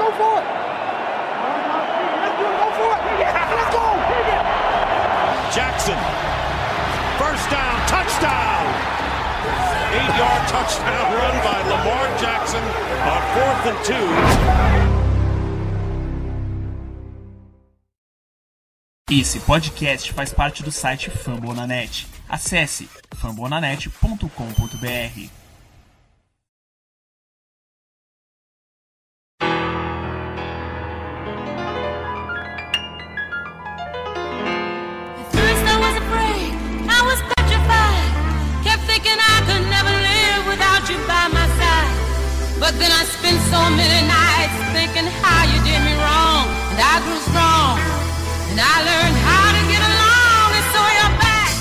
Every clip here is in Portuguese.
go for it. Let's go for it. Let's go. Jackson. First down, touchdown. Eight yard touchdown run by Lamar Jackson on fourth and two. Esse podcast faz parte do site Fambonanet. Acesse fambonanet.com.br. But then I spent so many nights thinking how you did me wrong. And I grew strong. And I learned how to get along. And so you're back.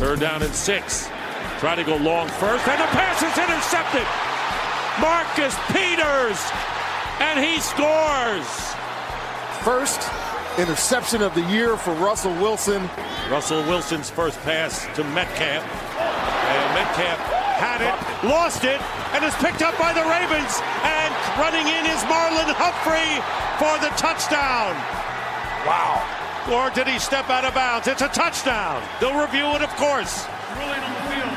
Third down and six. Try to go long first, and the pass is intercepted. Marcus Peters, and he scores. First interception of the year for Russell Wilson. Russell Wilson's first pass to Metcalf. And Metcalf had it, lost it, and is picked up by the Ravens. And running in is Marlon Humphrey for the touchdown. Wow. Or did he step out of bounds? It's a touchdown. They'll review it, of course. Ruling on the field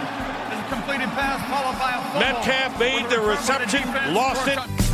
is a completed pass followed by a fumble. Metcalf made the With a front-footed reception, lost for a it.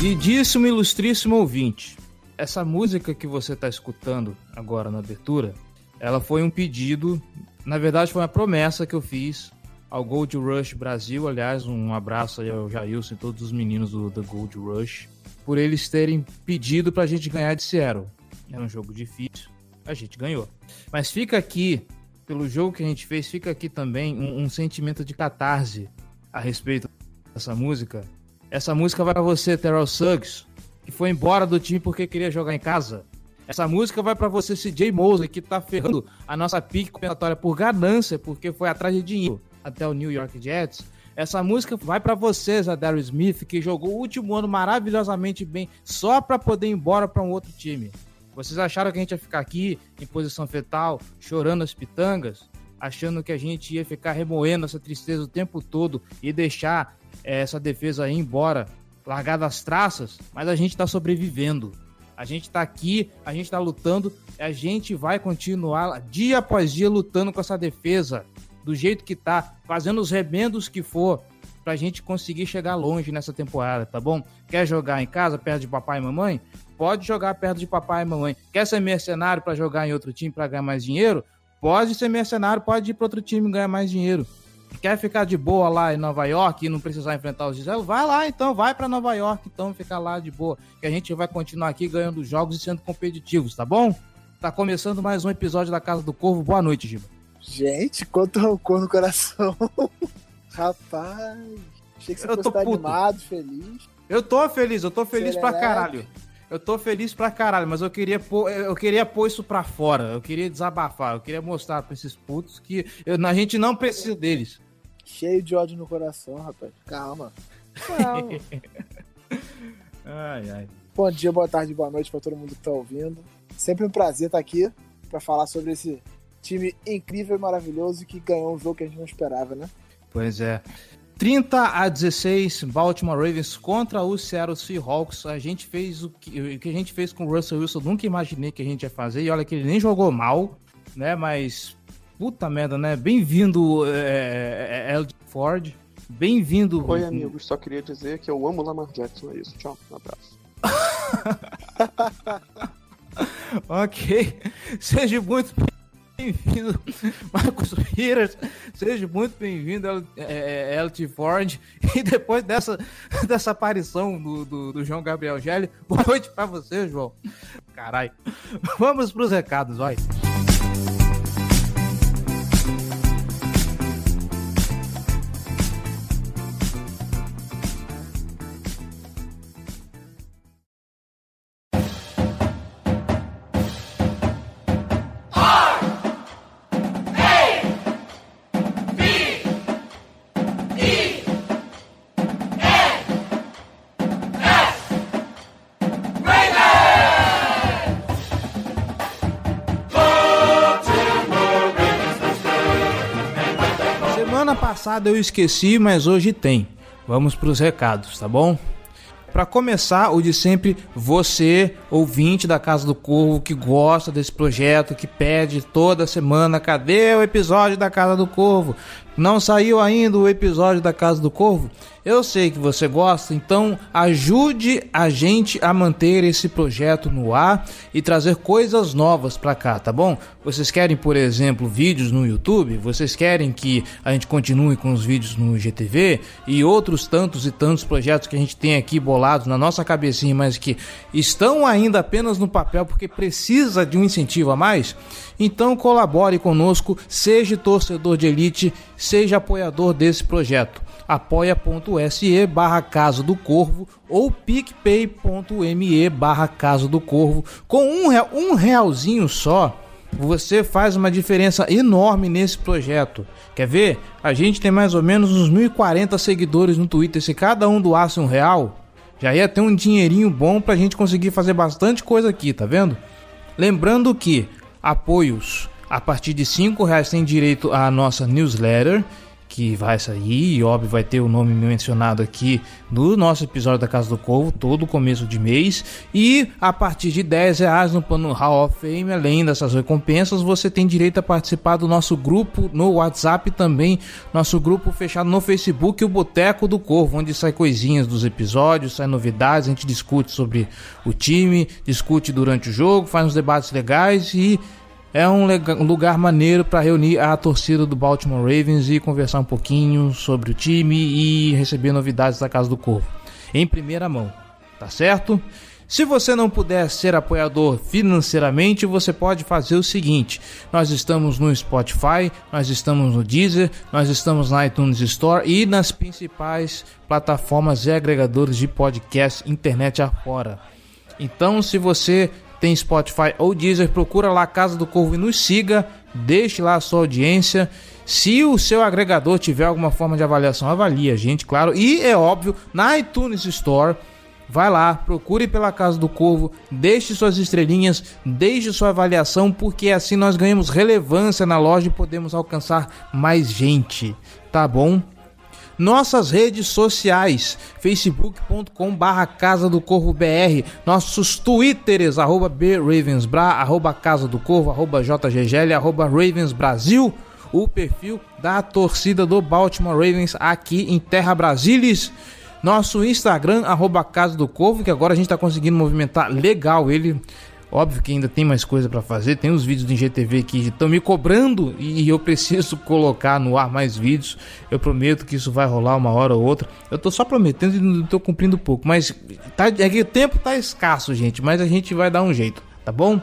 Queridíssimo ilustríssimo ouvinte, essa música que você está escutando agora na abertura, ela foi um pedido, na verdade foi uma promessa que eu fiz ao Gold Rush Brasil, aliás, um abraço aí ao Jailson e todos os meninos do, do Gold Rush, por eles terem pedido pra gente ganhar de Seattle. Era um jogo difícil, a gente ganhou. Mas fica aqui, pelo jogo que a gente fez, fica aqui também um, um sentimento de catarse a respeito dessa música. Essa música vai pra você, Terrell Suggs, que foi embora do time porque queria jogar em casa. Essa música vai pra você, CJ Mosley, que tá ferrando a nossa pique compensatória por ganância, porque foi atrás de dinheiro até o New York Jets. Essa música vai pra você, Zadar Smith, que jogou o último ano maravilhosamente bem só pra poder ir embora pra um outro time. Vocês acharam que a gente ia ficar aqui em posição fetal, chorando as pitangas, achando que a gente ia ficar remoendo essa tristeza o tempo todo e deixar essa defesa aí embora, largar das traças, mas a gente tá sobrevivendo. A gente tá aqui, a gente tá lutando, a gente vai continuar dia após dia lutando com essa defesa, do jeito que tá, fazendo os remendos que for, pra gente conseguir chegar longe nessa temporada, tá bom? Quer jogar em casa, perto de papai e mamãe? Pode jogar perto de papai e mamãe. Quer ser mercenário pra jogar em outro time pra ganhar mais dinheiro? Pode ser mercenário, pode ir pra outro time ganhar mais dinheiro. Quer ficar de boa lá em Nova York e não precisar enfrentar os Giselo? Vai lá então, vai pra Nova York então, ficar lá de boa. Que a gente vai continuar aqui ganhando jogos e sendo competitivos, tá bom? Tá começando mais um episódio da Casa do Corvo. Boa noite, Giba. Gente, quanto rancor no coração. Rapaz, achei que você Eu fosse tô animado, feliz. Eu tô feliz, eu tô feliz pra Serelepe. caralho. Eu tô feliz pra caralho, mas eu queria pôr, eu queria pôr isso pra fora. Eu queria desabafar, eu queria mostrar pra esses putos que eu- a gente não precisa deles. Cheio de ódio no coração, rapaz. Calma. Calma. Ai, ai. Bom dia, boa tarde, boa noite pra todo mundo que tá ouvindo. Sempre um prazer estar aqui pra falar sobre esse time incrível e maravilhoso que ganhou um jogo que a gente não esperava, né? Pois é. 30 a 16, Baltimore Ravens contra o Seattle Seahawks. A gente fez o que, o que a gente fez com o Russell Wilson, nunca imaginei que a gente ia fazer. E olha que ele nem jogou mal, né? Mas puta merda, né? Bem-vindo, é, é, Ford. Bem-vindo. Oi, amigos. Só queria dizer que eu amo Lamar Jackson. É isso. Tchau. Um abraço. Ok. Seja muito bem-vindo, Marcos Piras. Seja muito bem-vindo, L- é, é, LT Ford. E depois dessa, dessa aparição do, do, do João Gabriel Gelli, boa noite pra você, João. Caralho. Vamos pros recados, vai. Passado eu esqueci, mas hoje tem. Vamos para os recados, tá bom? Para começar, o de sempre, você, ouvinte da Casa do Corvo, que gosta desse projeto, que pede toda semana, cadê o episódio da Casa do Corvo? Não saiu ainda o episódio da Casa do Corvo? Eu sei que você gosta, então ajude a gente a manter esse projeto no ar e trazer coisas novas para cá, tá bom? Vocês querem, por exemplo, vídeos no YouTube? Vocês querem que a gente continue com os vídeos no GTV e outros tantos e tantos projetos que a gente tem aqui bolados na nossa cabecinha, mas que estão ainda apenas no papel porque precisa de um incentivo a mais? Então colabore conosco, seja torcedor de elite, seja apoiador desse projeto apoia.se barra Casa do Corvo ou picpay.me barra Casa do Corvo. Com um, real, um realzinho só, você faz uma diferença enorme nesse projeto. Quer ver? A gente tem mais ou menos uns 1.040 seguidores no Twitter. Se cada um doasse um real, já ia ter um dinheirinho bom pra gente conseguir fazer bastante coisa aqui, tá vendo? Lembrando que apoios. A partir de 5 reais tem direito à nossa newsletter que vai sair e óbvio vai ter o nome mencionado aqui no nosso episódio da Casa do Corvo todo começo de mês. E a partir de 10 reais no plano Hall of Fame além dessas recompensas você tem direito a participar do nosso grupo no WhatsApp também nosso grupo fechado no Facebook o Boteco do Corvo onde sai coisinhas dos episódios sai novidades a gente discute sobre o time discute durante o jogo faz uns debates legais e é um, lugar maneiro para reunir a torcida do Baltimore Ravens e conversar um pouquinho sobre o time e receber novidades da Casa do Corvo em primeira mão, tá certo? Se você não puder ser apoiador financeiramente, você pode fazer o seguinte: nós estamos no Spotify, nós estamos no Deezer, nós estamos na iTunes Store e nas principais plataformas e agregadores de podcast internet afora. Então, se você tem Spotify ou Deezer, procura lá Casa do Corvo e nos siga, deixe lá a sua audiência. Se o seu agregador tiver alguma forma de avaliação, avalie a gente, claro. E é óbvio, na iTunes Store, vai lá, procure pela Casa do Corvo, deixe suas estrelinhas, deixe sua avaliação, porque assim nós ganhamos relevância na loja e podemos alcançar mais gente, tá bom? Nossas redes sociais, facebook.com barra Casa do Corvo BR, nossos twitters, arroba bravensbra, arroba Casa do Corvo, arroba jggl, arroba Ravens Brasil, o perfil da torcida do Baltimore Ravens aqui em Terra Brasilis, nosso Instagram, arroba Casa do Corvo, que agora a gente está conseguindo movimentar legal ele, Óbvio que ainda tem mais coisa para fazer, tem os vídeos do IGTV que estão me cobrando e eu preciso colocar no ar mais vídeos. Eu prometo que isso vai rolar uma hora ou outra. Eu tô só prometendo e não tô cumprindo pouco, mas tá, é que o tempo tá escasso, gente, mas a gente vai dar um jeito, tá bom?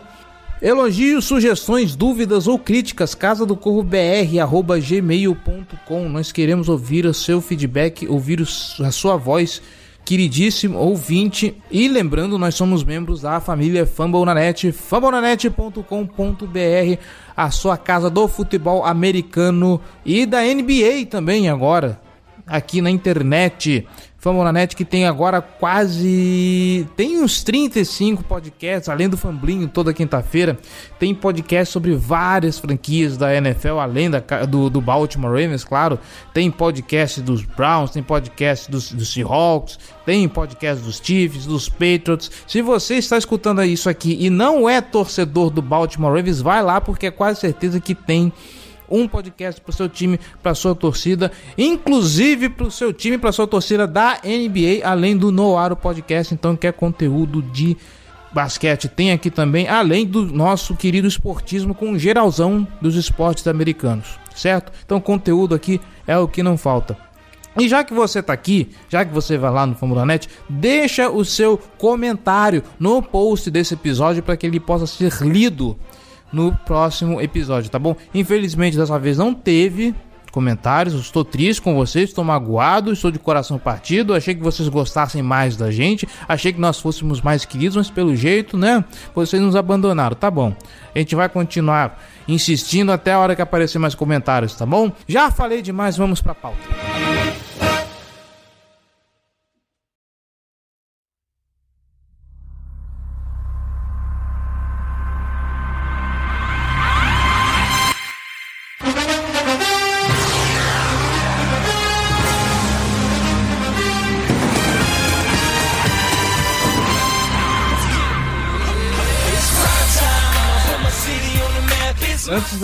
Elogios, sugestões, dúvidas ou críticas, casa do corvo br arroba gmail.com. Nós queremos ouvir o seu feedback, ouvir a sua voz queridíssimo ouvinte. E lembrando, nós somos membros da família Fambonanet, fambonanet.com.br, a sua casa do futebol americano e da NBA também agora, aqui na internet. Famonanet que tem agora quase. Tem uns 35 podcasts, além do Famblinho toda quinta-feira. Tem podcast sobre várias franquias da NFL, além da, do, do Baltimore Ravens, claro. Tem podcast dos Browns, tem podcast dos, dos Seahawks, tem podcast dos Chiefs, dos Patriots. Se você está escutando isso aqui e não é torcedor do Baltimore Ravens, vai lá porque é quase certeza que tem um podcast para o seu time, para sua torcida, inclusive para o seu time, para sua torcida da NBA, além do Noaro Podcast, então que é conteúdo de basquete tem aqui também, além do nosso querido esportismo com geralzão dos esportes americanos, certo? Então conteúdo aqui é o que não falta. E já que você está aqui, já que você vai lá no Fórmula Net, deixa o seu comentário no post desse episódio para que ele possa ser lido no próximo episódio, tá bom? Infelizmente dessa vez não teve comentários, estou triste com vocês, estou magoado, estou de coração partido. Achei que vocês gostassem mais da gente, achei que nós fôssemos mais queridos, mas pelo jeito, né? Vocês nos abandonaram, tá bom? A gente vai continuar insistindo até a hora que aparecer mais comentários, tá bom? Já falei demais, vamos pra pauta.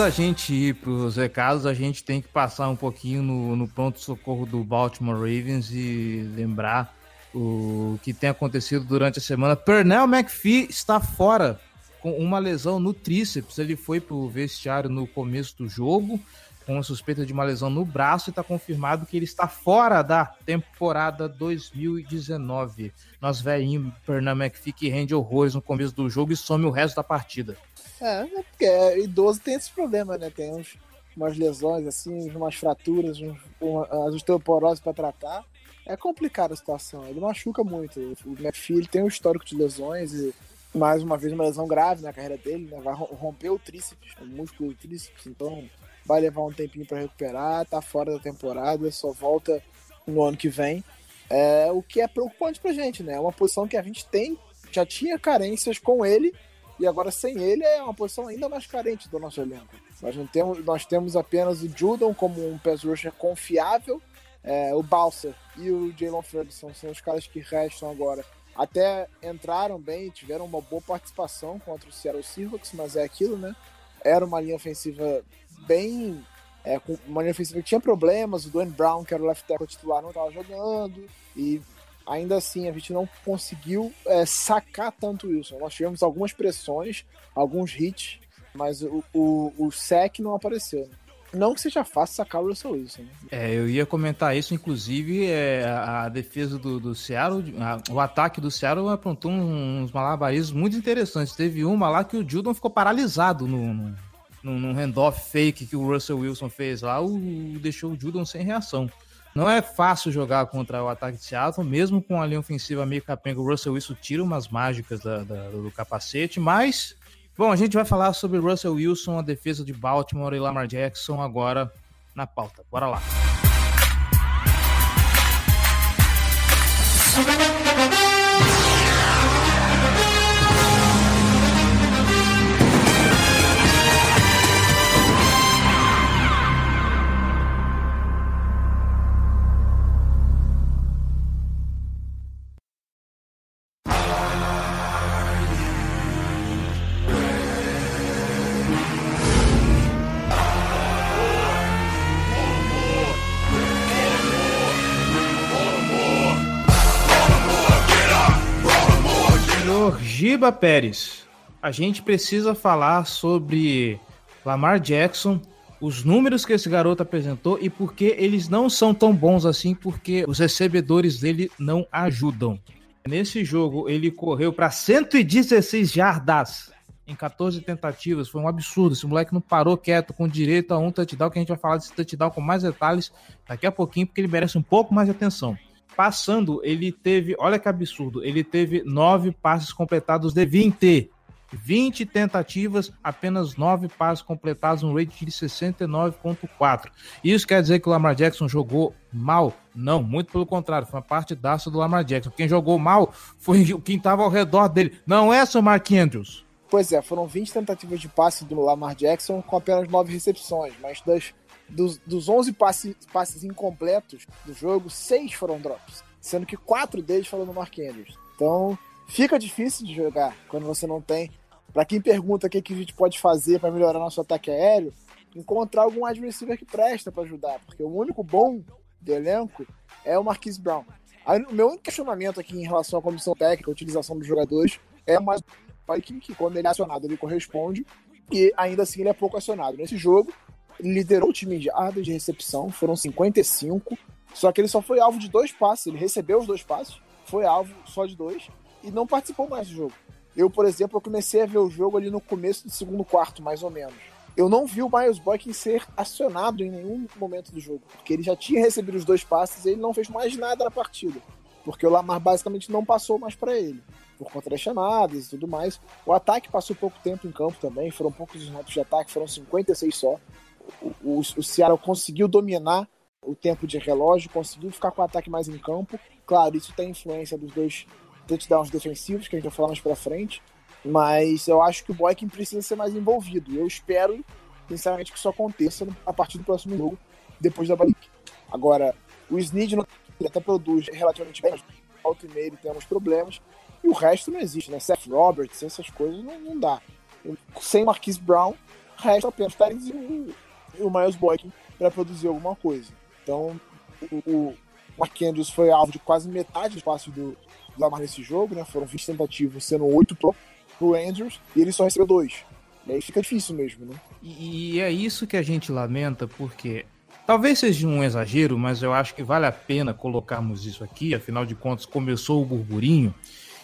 Da gente ir para os recados, a gente tem que passar um pouquinho no, no pronto-socorro do Baltimore Ravens e lembrar o que tem acontecido durante a semana. Pernell McPhee está fora com uma lesão no tríceps. Ele foi para o vestiário no começo do jogo com a suspeita de uma lesão no braço e está confirmado que ele está fora da temporada 2019. Nós velhinho Pernell McPhee que rende horrores no começo do jogo e some o resto da partida. É, é porque idoso tem esse problema, né? Tem uns, umas lesões, assim, umas fraturas, uns, as osteoporose para tratar. É complicada a situação. Ele machuca muito. O McPhee tem um histórico de lesões e mais uma vez uma lesão grave na carreira dele, né? Vai romper o tríceps, o músculo do tríceps, então vai levar um tempinho para recuperar, tá fora da temporada, só volta no ano que vem. É, o que é preocupante pra gente, né? É uma posição que a gente tem, já tinha carências com ele, e agora sem ele é uma posição ainda mais carente do nosso elenco. Nós, não temos, nós temos apenas o Judon como um pass rusher confiável, é, o Balser e o Jalen Ferguson são os caras que restam agora. Até entraram bem, tiveram uma boa participação contra o Seattle Seahawks, mas é aquilo, né? Era uma linha ofensiva bem. É, uma linha ofensiva que tinha problemas, o Dwayne Brown, que era o left tackle titular, não estava jogando, e ainda assim a gente não conseguiu é, sacar tanto isso. Nós tivemos algumas pressões, alguns hits, mas o, o, o sec não apareceu. Né? Não que seja fácil sacar o Russell Wilson. Né? É, eu ia comentar isso, inclusive é, a, defesa do, do Seattle, a, o ataque do Seattle aprontou uns malabarismos muito interessantes. Teve uma lá que o Judon ficou paralisado no, no num, num handoff fake que o Russell Wilson fez lá, o, deixou o Judon sem reação. Não é fácil jogar contra o ataque de Seattle, mesmo com a linha ofensiva meio capenga, o Russell Wilson tira umas mágicas da, da, do capacete, mas... Bom, a gente vai falar sobre Russell Wilson, a defesa de Baltimore e Lamar Jackson agora na pauta. Bora lá. Giba Pérez, a gente precisa falar sobre Lamar Jackson, os números que esse garoto apresentou e por que eles não são tão bons assim, porque os recebedores dele não ajudam. Nesse jogo, ele correu para 116 jardas em 14 tentativas. Foi um absurdo. Esse moleque não parou quieto com direito a um touchdown, que a gente vai falar desse touchdown com mais detalhes daqui a pouquinho, porque ele merece um pouco mais de atenção passando, ele teve, olha que absurdo, ele teve nove passes completados de 20. 20 tentativas, apenas 9 passes completados, um rate de 69,4. Isso quer dizer que o Lamar Jackson jogou mal? Não, muito pelo contrário, foi uma parte daça do Lamar Jackson. Quem jogou mal foi quem estava ao redor dele. Não é, seu Mark Andrews? Pois é, foram 20 tentativas de passe do Lamar Jackson com apenas 9 recepções, mas das dos, dos 11 passes, passes incompletos do jogo, 6 foram drops, sendo que 4 deles foram no Mark Andrews. Então, fica difícil de jogar quando você não tem. Para quem pergunta o que, que a gente pode fazer para melhorar nosso ataque aéreo, encontrar algum wide que presta para ajudar, porque o único bom do elenco é o Marquise Brown. O meu único questionamento aqui em relação à comissão técnica, a utilização dos jogadores, é mais que, que quando ele é acionado ele corresponde e ainda assim ele é pouco acionado. Nesse jogo, liderou o time de jardas de recepção, foram 55, só que ele só foi alvo de dois passes, ele recebeu os dois passes, foi alvo só de dois e não participou mais do jogo. Eu, por exemplo, eu comecei a ver o jogo ali no começo do segundo quarto, mais ou menos. Eu não vi o Miles Boykin ser acionado em nenhum momento do jogo, porque ele já tinha recebido os dois passes e ele não fez mais nada na partida, porque o Lamar basicamente não passou mais para ele, por conta das chamadas e tudo mais. O ataque passou pouco tempo em campo também, foram poucos snaps de ataque, foram 56 só o, o Seattle conseguiu dominar o tempo de relógio, conseguiu ficar com o ataque mais em campo. Claro, isso tem influência dos dois touchdowns defensivos, que a gente vai falar mais pra frente, mas eu acho que o Boykin precisa ser mais envolvido. Eu espero, sinceramente, que isso aconteça a partir do próximo jogo, depois da Balik. Agora, o Snead até produz relativamente bem, alto e meio tem alguns problemas, e o resto não existe, né? Seth Roberts, essas coisas não, não dá. Sem Marquise Brown, resta apenas o Tyrese e o Miles Boykin para produzir alguma coisa. Então, o, Mark Andrews foi alvo de quase metade do, do Lamar nesse jogo, né? Foram 20 tentativas, sendo 8 pro, pro Andrews, e ele só recebeu 2. E aí fica difícil mesmo, né? E, e é isso que a gente lamenta, porque talvez seja um exagero, mas eu acho que vale a pena colocarmos isso aqui, afinal de contas começou o burburinho,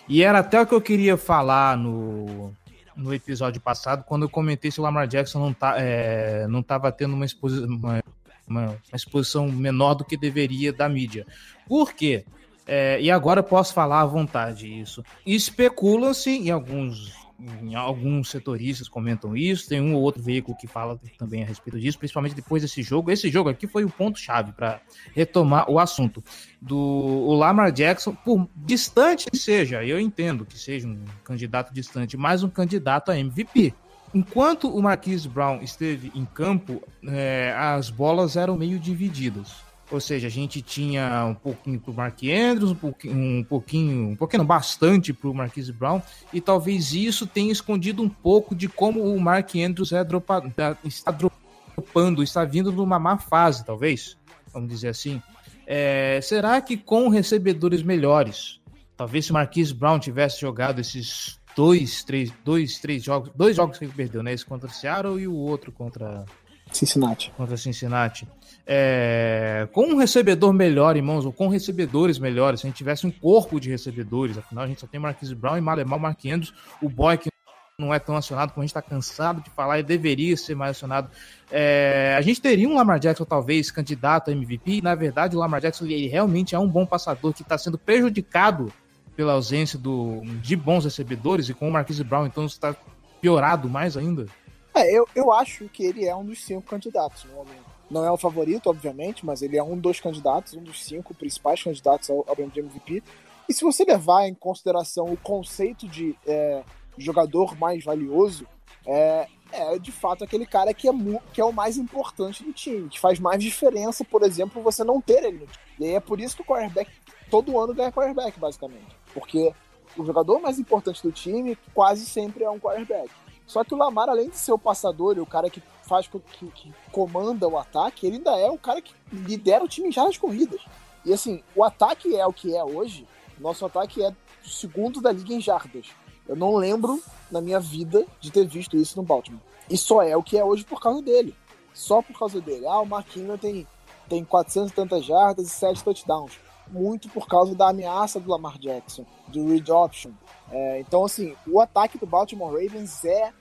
e era até o que eu queria falar no, no episódio passado, quando eu comentei se o Lamar Jackson não, tá, é, não tava tendo uma, exposi uma, uma, uma, exposição menor do que deveria da mídia. Por quê? É, e agora posso falar à vontade isso. Especula-se em alguns em alguns setoristas comentam isso, tem um ou outro veículo que fala também a respeito disso, principalmente depois desse jogo. Esse jogo aqui foi o ponto-chave para retomar o assunto do o Lamar Jackson, por distante que seja, eu entendo que seja um candidato distante, mas um candidato a MVP. Enquanto o Marquise Brown esteve em campo, é, as bolas eram meio divididas. Ou seja, a gente tinha um pouquinho para o Mark Andrews, um pouquinho, um pouquinho, um pouquinho, bastante para o Marquise Brown, e talvez isso tenha escondido um pouco de como o Mark Andrews é dropa, está dropando, está vindo numa má fase, talvez, vamos dizer assim. É, será que com recebedores melhores, talvez se o Marquise Brown tivesse jogado esses dois, três, dois, três jogos, dois jogos que ele perdeu, né? Esse contra o Seattle e o outro contra Cincinnati. Contra Cincinnati. É, com um recebedor melhor em mãos, ou com recebedores melhores, se a gente tivesse um corpo de recebedores, afinal a gente só tem Marquise Brown e Malemal Andrews, o boy que não é tão acionado como a gente está cansado de falar e deveria ser mais acionado. É, a gente teria um Lamar Jackson, talvez, candidato a MVP, e na verdade o Lamar Jackson ele realmente é um bom passador que está sendo prejudicado pela ausência do, de bons recebedores, e com o Marquise Brown, então está piorado mais ainda. É, eu, eu acho que ele é um dos cinco candidatos no momento. Não é o favorito, obviamente, mas ele é um dos candidatos, um dos cinco principais candidatos ao, ao prêmio de MVP. E se você levar em consideração o conceito de é, jogador mais valioso, é, é de fato aquele cara que é, que é o mais importante do time, que faz mais diferença, por exemplo, você não ter ele. E aí é por isso que o quarterback todo ano ganha quarterback, basicamente. Porque o jogador mais importante do time quase sempre é um quarterback. Só que o Lamar, além de ser o passador e o cara que faz que, que comanda o ataque, ele ainda é o cara que lidera o time já nas corridas. E assim, o ataque é o que é hoje. Nosso ataque é o segundo da liga em jardas. Eu não lembro na minha vida de ter visto isso no Baltimore. E só é o que é hoje por causa dele. Só por causa dele. Ah, o Marquinhos tem, tem 400 e tantas jardas e 7 touchdowns. Muito por causa da ameaça do Lamar Jackson, do read option. É, então, assim, o ataque do Baltimore Ravens é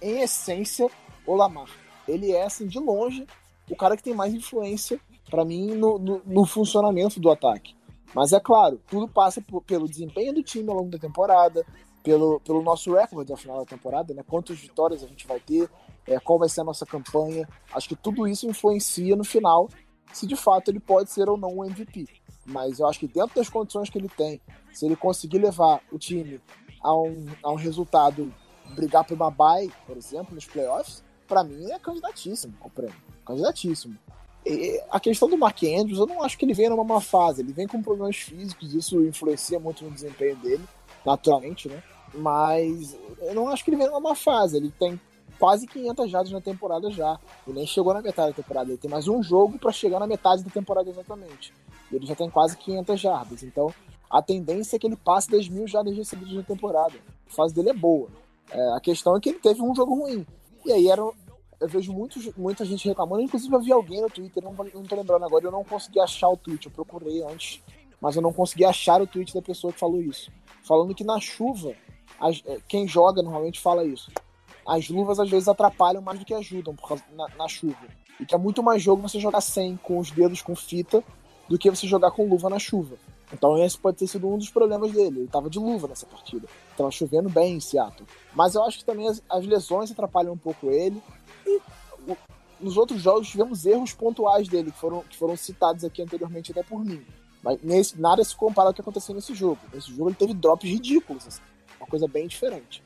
em essência, o Lamar. Ele é, assim, de longe, o cara que tem mais influência, para mim, no, no, no, funcionamento do ataque. Mas é claro, tudo passa por, pelo desempenho do time ao longo da temporada, pelo, pelo nosso recorde ao final da temporada, né? Quantas vitórias a gente vai ter, é, qual vai ser a nossa campanha. Acho que tudo isso influencia no final se de fato ele pode ser ou não um MVP. Mas eu acho que dentro das condições que ele tem, se ele conseguir levar o time a um, a um resultado brigar por uma bye, por exemplo, nos playoffs, para mim é candidatíssimo ao prêmio. Candidatíssimo. E a questão do Mark Andrews, eu não acho que ele venha numa má fase. Ele vem com problemas físicos, isso influencia muito no desempenho dele, naturalmente, né? Mas eu não acho que ele venha numa má fase. Ele tem quase 500 jardas na temporada já. Ele nem chegou na metade da temporada. Ele tem mais um jogo para chegar na metade da temporada exatamente. E ele já tem quase 500 jardas. Então, a tendência é que ele passe das mil jardas recebidas na temporada. A fase dele é boa. É, a questão é que ele teve um jogo ruim. E aí era, eu vejo muitos, muita gente reclamando, inclusive eu vi alguém no Twitter, não, não tô lembrando agora, eu não consegui achar o tweet, eu procurei antes, mas eu não consegui achar o tweet da pessoa que falou isso. Falando que na chuva, é, quem joga normalmente fala isso. As luvas às vezes atrapalham mais do que ajudam por causa, na, na chuva. E que é muito mais jogo você jogar sem, com os dedos com fita, do que você jogar com luva na chuva. Então esse pode ter sido um dos problemas dele. Ele estava de luva nessa partida. Estava chovendo bem em Seattle. Mas eu acho que também as, as lesões atrapalham um pouco ele. E o, nos outros jogos tivemos erros pontuais dele, que foram, que foram citados aqui anteriormente até por mim. Mas nesse, nada se compara ao que aconteceu nesse jogo. Nesse jogo ele teve drops ridículos. Assim, uma coisa bem diferente.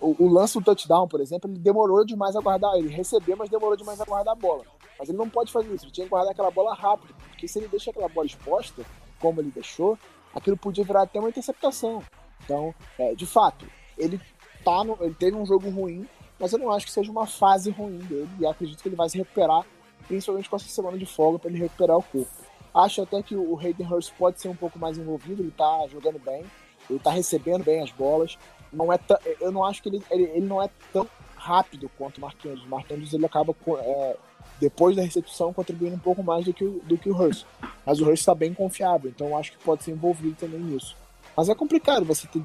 O, o, lance do touchdown, por exemplo, ele demorou demais a guardar. Ele recebeu, mas demorou demais a guardar a bola. Mas ele não pode fazer isso. Ele tinha que guardar aquela bola rápido. Porque se ele deixa aquela bola exposta, como ele deixou, aquilo podia virar até uma interceptação. Então, é, de fato, ele, tá no, ele teve um jogo ruim, mas eu não acho que seja uma fase ruim dele e acredito que ele vai se recuperar, principalmente com essa semana de folga para ele recuperar o corpo. Acho até que o Hayden Hurst pode ser um pouco mais envolvido, ele tá jogando bem, ele tá recebendo bem as bolas. Não é eu não acho que ele, ele, ele, não é tão rápido quanto o Marquinhos. O Marquinhos ele acaba é, depois da recepção contribuindo um pouco mais do que o, do que o Hurst. Mas o Hurst está bem confiável, então acho que pode ser envolvido também nisso. Mas é complicado você ter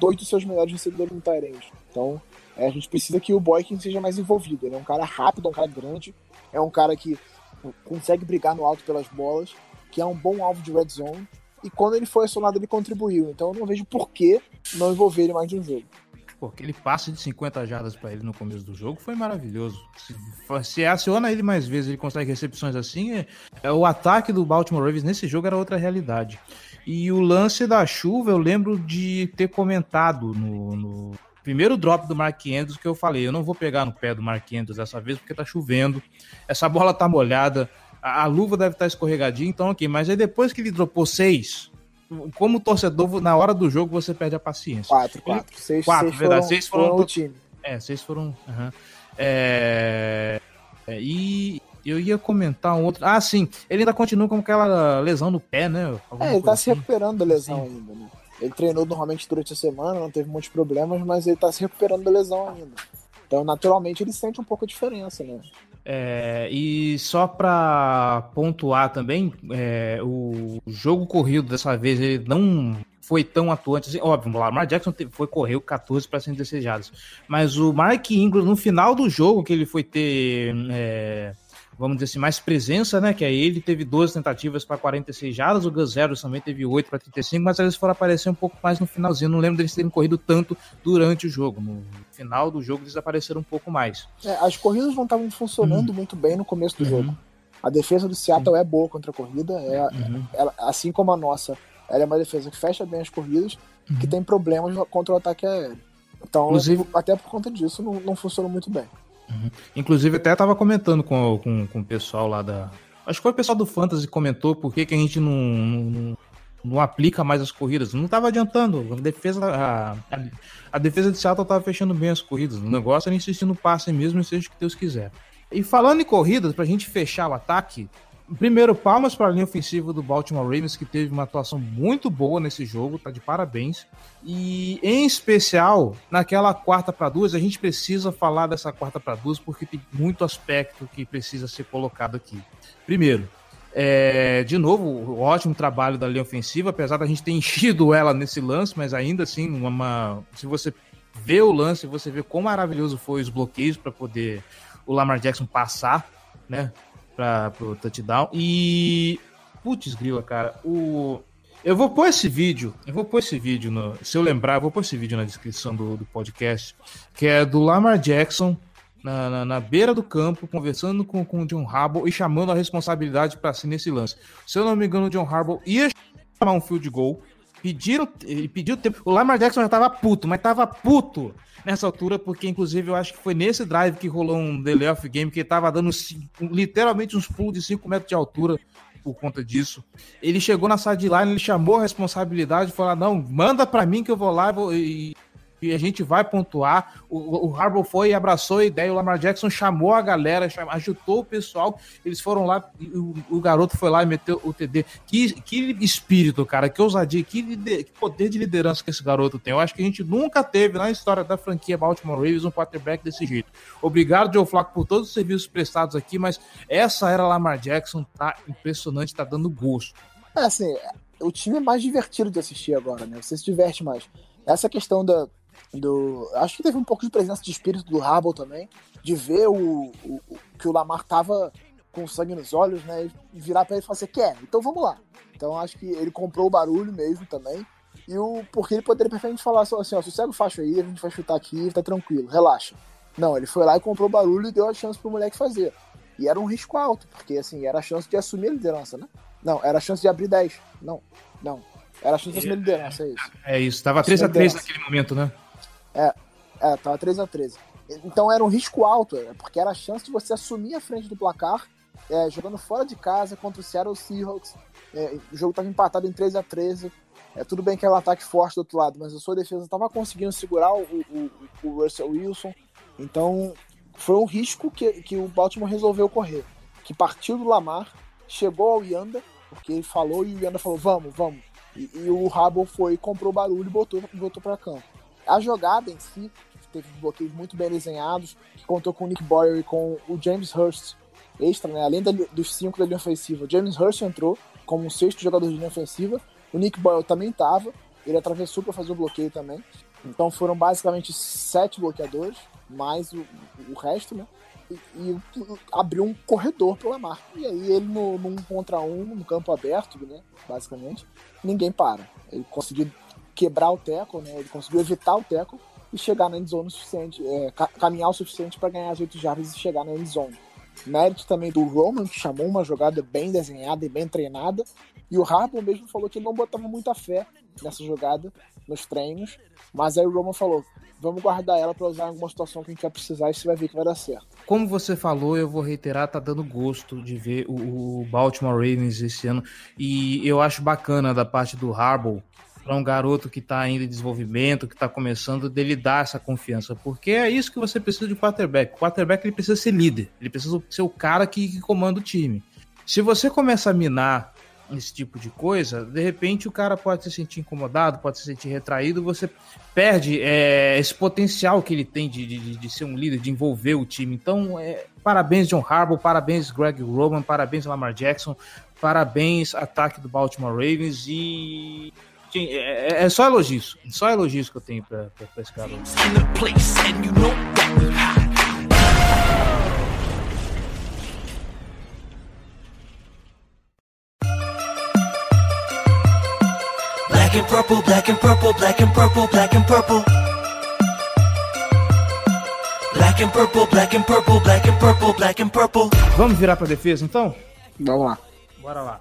dois dos seus melhores recebedores no Tyrande. Então é, a gente precisa que o Boykin seja mais envolvido. Ele é um cara rápido, um cara grande, é um cara que consegue brigar no alto pelas bolas que é um bom alvo de red zone. E quando ele foi acionado, ele contribuiu. Então eu não vejo por que não envolver ele mais de um jogo. Pô, aquele passe de 50 jardas para ele no começo do jogo foi maravilhoso. Se, se aciona ele mais vezes, ele consegue recepções assim. É, é, o ataque do Baltimore Ravens nesse jogo era outra realidade. E o lance da chuva, eu lembro de ter comentado no, no primeiro drop do Mark Andrews que eu falei, eu não vou pegar no pé do Mark Andrews dessa vez porque tá chovendo, essa bola tá molhada, a, a luva deve estar escorregadinha, então ok. Mas aí depois que ele dropou seis, como torcedor, na hora do jogo você perde a paciência. Quatro, quatro. Seis, quatro, seis verdade. Foram, seis foram, foram o time. É, seis foram. Uhum. É, é, e eu ia comentar um outro. Ah, sim. Ele ainda continua com aquela lesão no pé, né? Alguma é, ele tá assim. se recuperando da lesão sim. ainda, né? Ele treinou normalmente durante a semana, não teve muitos problemas, mas ele tá se recuperando da lesão ainda. Então, naturalmente, ele sente um pouco a diferença, né? É, e só para pontuar também, é, o jogo corrido dessa vez ele não foi tão atuante assim. Óbvio, o Lamar Jackson foi correr 14 para 100 desejados, mas o Mark Ingram no final do jogo que ele foi ter é, vamos dizer assim, mais presença, né? Que aí ele teve 12 tentativas para 46 jardas, o Gus Zeros também teve 8 para 35, mas eles foram aparecer um pouco mais no finalzinho. Não lembro deles terem corrido tanto durante o jogo. No final do jogo eles apareceram um pouco mais. É, as corridas não estavam funcionando uhum. muito bem no começo do uhum. jogo. A defesa do Seattle uhum. é boa contra a corrida, é, uhum. ela, assim como a nossa, ela é uma defesa que fecha bem as corridas, que uhum. tem problemas contra o ataque aéreo. Então, Inclusive... até por conta disso, não, não funcionou muito bem. Uhum. Inclusive, até tava comentando com, com, com o pessoal lá da. Acho que foi o pessoal do Fantasy comentou por que, que a gente não, não, não, aplica mais as corridas. Não tava adiantando. A defesa, a, a, a defesa de Seattle tava fechando bem as corridas. O negócio era insistir no passe mesmo seja o que Deus quiser. E falando em corridas, pra gente fechar o ataque, Primeiro, palmas para a linha ofensiva do Baltimore Ravens, que teve uma atuação muito boa nesse jogo, tá de parabéns. E, em especial, naquela quarta para duas, a gente precisa falar dessa quarta para duas, porque tem muito aspecto que precisa ser colocado aqui. Primeiro, é, de novo, ótimo trabalho da linha ofensiva, apesar da gente ter enchido ela nesse lance, mas ainda assim, uma, se você vê o lance, você vê quão maravilhoso foi os bloqueios para poder o Lamar Jackson passar, né? para o touchdown. E. Putz, grila, cara. O. Eu vou pôr esse vídeo, eu vou pôr esse vídeo, no, se eu lembrar, eu vou pôr esse vídeo na descrição do, do podcast, que é do Lamar Jackson na, na, na, beira do campo, conversando com, com o John Harbaugh e chamando a responsabilidade para si nesse lance. Se eu não me engano, o John Harbaugh ia chamar um field goal, pediram, e pediu tempo. O Lamar Jackson já tava puto, mas tava puto nessa altura, porque inclusive eu acho que foi nesse drive que rolou um delay of game que ele tava dando literalmente uns pulos de 5 metros de altura por conta disso. Ele chegou na sideline, ele chamou a responsabilidade, falou: não, manda para mim que eu vou lá e, e a gente vai pontuar. O, o foi e abraçou a ideia, o Lamar Jackson chamou a galera, ajudou o pessoal, eles foram lá, o, o, garoto foi lá e meteu o TD. Que, que espírito, cara, que ousadia, que, lider, que, poder de liderança que esse garoto tem. Eu acho que a gente nunca teve na história da franquia Baltimore Ravens um quarterback desse jeito. Obrigado, Joe Flacco, por todos os serviços prestados aqui, mas essa era Lamar Jackson, tá impressionante, tá dando gosto. É assim, o time é mais divertido de assistir agora, né? Você se diverte mais. Essa questão da, do. Acho que teve um pouco de presença de espírito do Harbaugh também, de ver o, o, que o Lamar tava com sangue nos olhos, né? E virar para ele e falar assim: quer? Então vamos lá. Então acho que ele comprou o barulho mesmo também. E o porque ele poderia perfeitamente falar assim: ó, sossega o facho aí, a gente vai chutar aqui, tá tranquilo, relaxa. Não, ele foi lá e comprou o barulho e deu a chance pro moleque fazer. E era um risco alto, porque assim, era a chance de assumir a liderança, né? Não, era a chance de abrir 10. Não, não. Era a chance de assumir a liderança, é isso. É isso, tava 3x3 naquele momento, né? É, é tava 3 a 13 Então era um risco alto, é, porque era a chance de você assumir a frente do placar, é, jogando fora de casa contra o Seattle Seahawks. É, o jogo estava empatado em 13 a 13 é, tudo bem que era um ataque forte do outro lado, mas a sua defesa estava conseguindo segurar o, o, o, Russell Wilson. Então, foi um risco que, que o Baltimore resolveu correr. Que partiu do Lamar, chegou ao Yanda, porque ele falou e o Yanda falou, vamos, vamos. E, e o Rabo foi, comprou barulho e botou, botou para campo. A jogada em si, teve bloqueios muito bem desenhados, que contou com o Nick Boyer e com o James Hurst, extra, né? Além da, dos cinco da linha ofensiva. O James Hurst entrou como um sexto jogador de linha ofensiva. O Nick Boyle também estava. Ele atravessou para fazer o bloqueio também. Então foram basicamente sete bloqueadores, mais o, o resto, né? E, e, abriu um corredor para o Lamar. E aí ele no, num contra um, no campo aberto, né? Basicamente, ninguém para. Ele conseguiu quebrar o teco, né? Ele conseguiu evitar o teco e chegar na endzone o suficiente, é, caminhar o suficiente para ganhar as oito jardas e chegar na endzone. Mérito também do Roman, que chamou uma jogada bem desenhada e bem treinada. E o Harbaugh mesmo falou que ele não botava muita fé nessa jogada nos treinos. Mas aí o Roman falou: vamos guardar ela para usar em alguma situação que a gente vai precisar e você vai ver que vai dar certo. Como você falou, eu vou reiterar, tá dando gosto de ver o, Baltimore Ravens esse ano. E eu acho bacana da parte do Harbaugh para um garoto que está ainda em desenvolvimento, que está começando, dele dar essa confiança, porque é isso que você precisa de quarterback. O quarterback ele precisa ser líder, ele precisa ser o cara que, que comanda o time. Se você começa a minar esse tipo de coisa, de repente o cara pode se sentir incomodado, pode se sentir retraído, você perde é, esse potencial que ele tem de, de, de, ser um líder, de envolver o time. Então, é, parabéns John Harbaugh, parabéns Greg Roman, parabéns Lamar Jackson, parabéns ataque do Baltimore Ravens e é, é, só elogios. Só elogios que eu tenho pra, pra, pra esse garoto. Black and purple, black and purple, black and purple, black and purple. Black and purple, black and purple, black and purple, black and purple. Vamos virar pra defesa então? Vamos lá. Bora lá.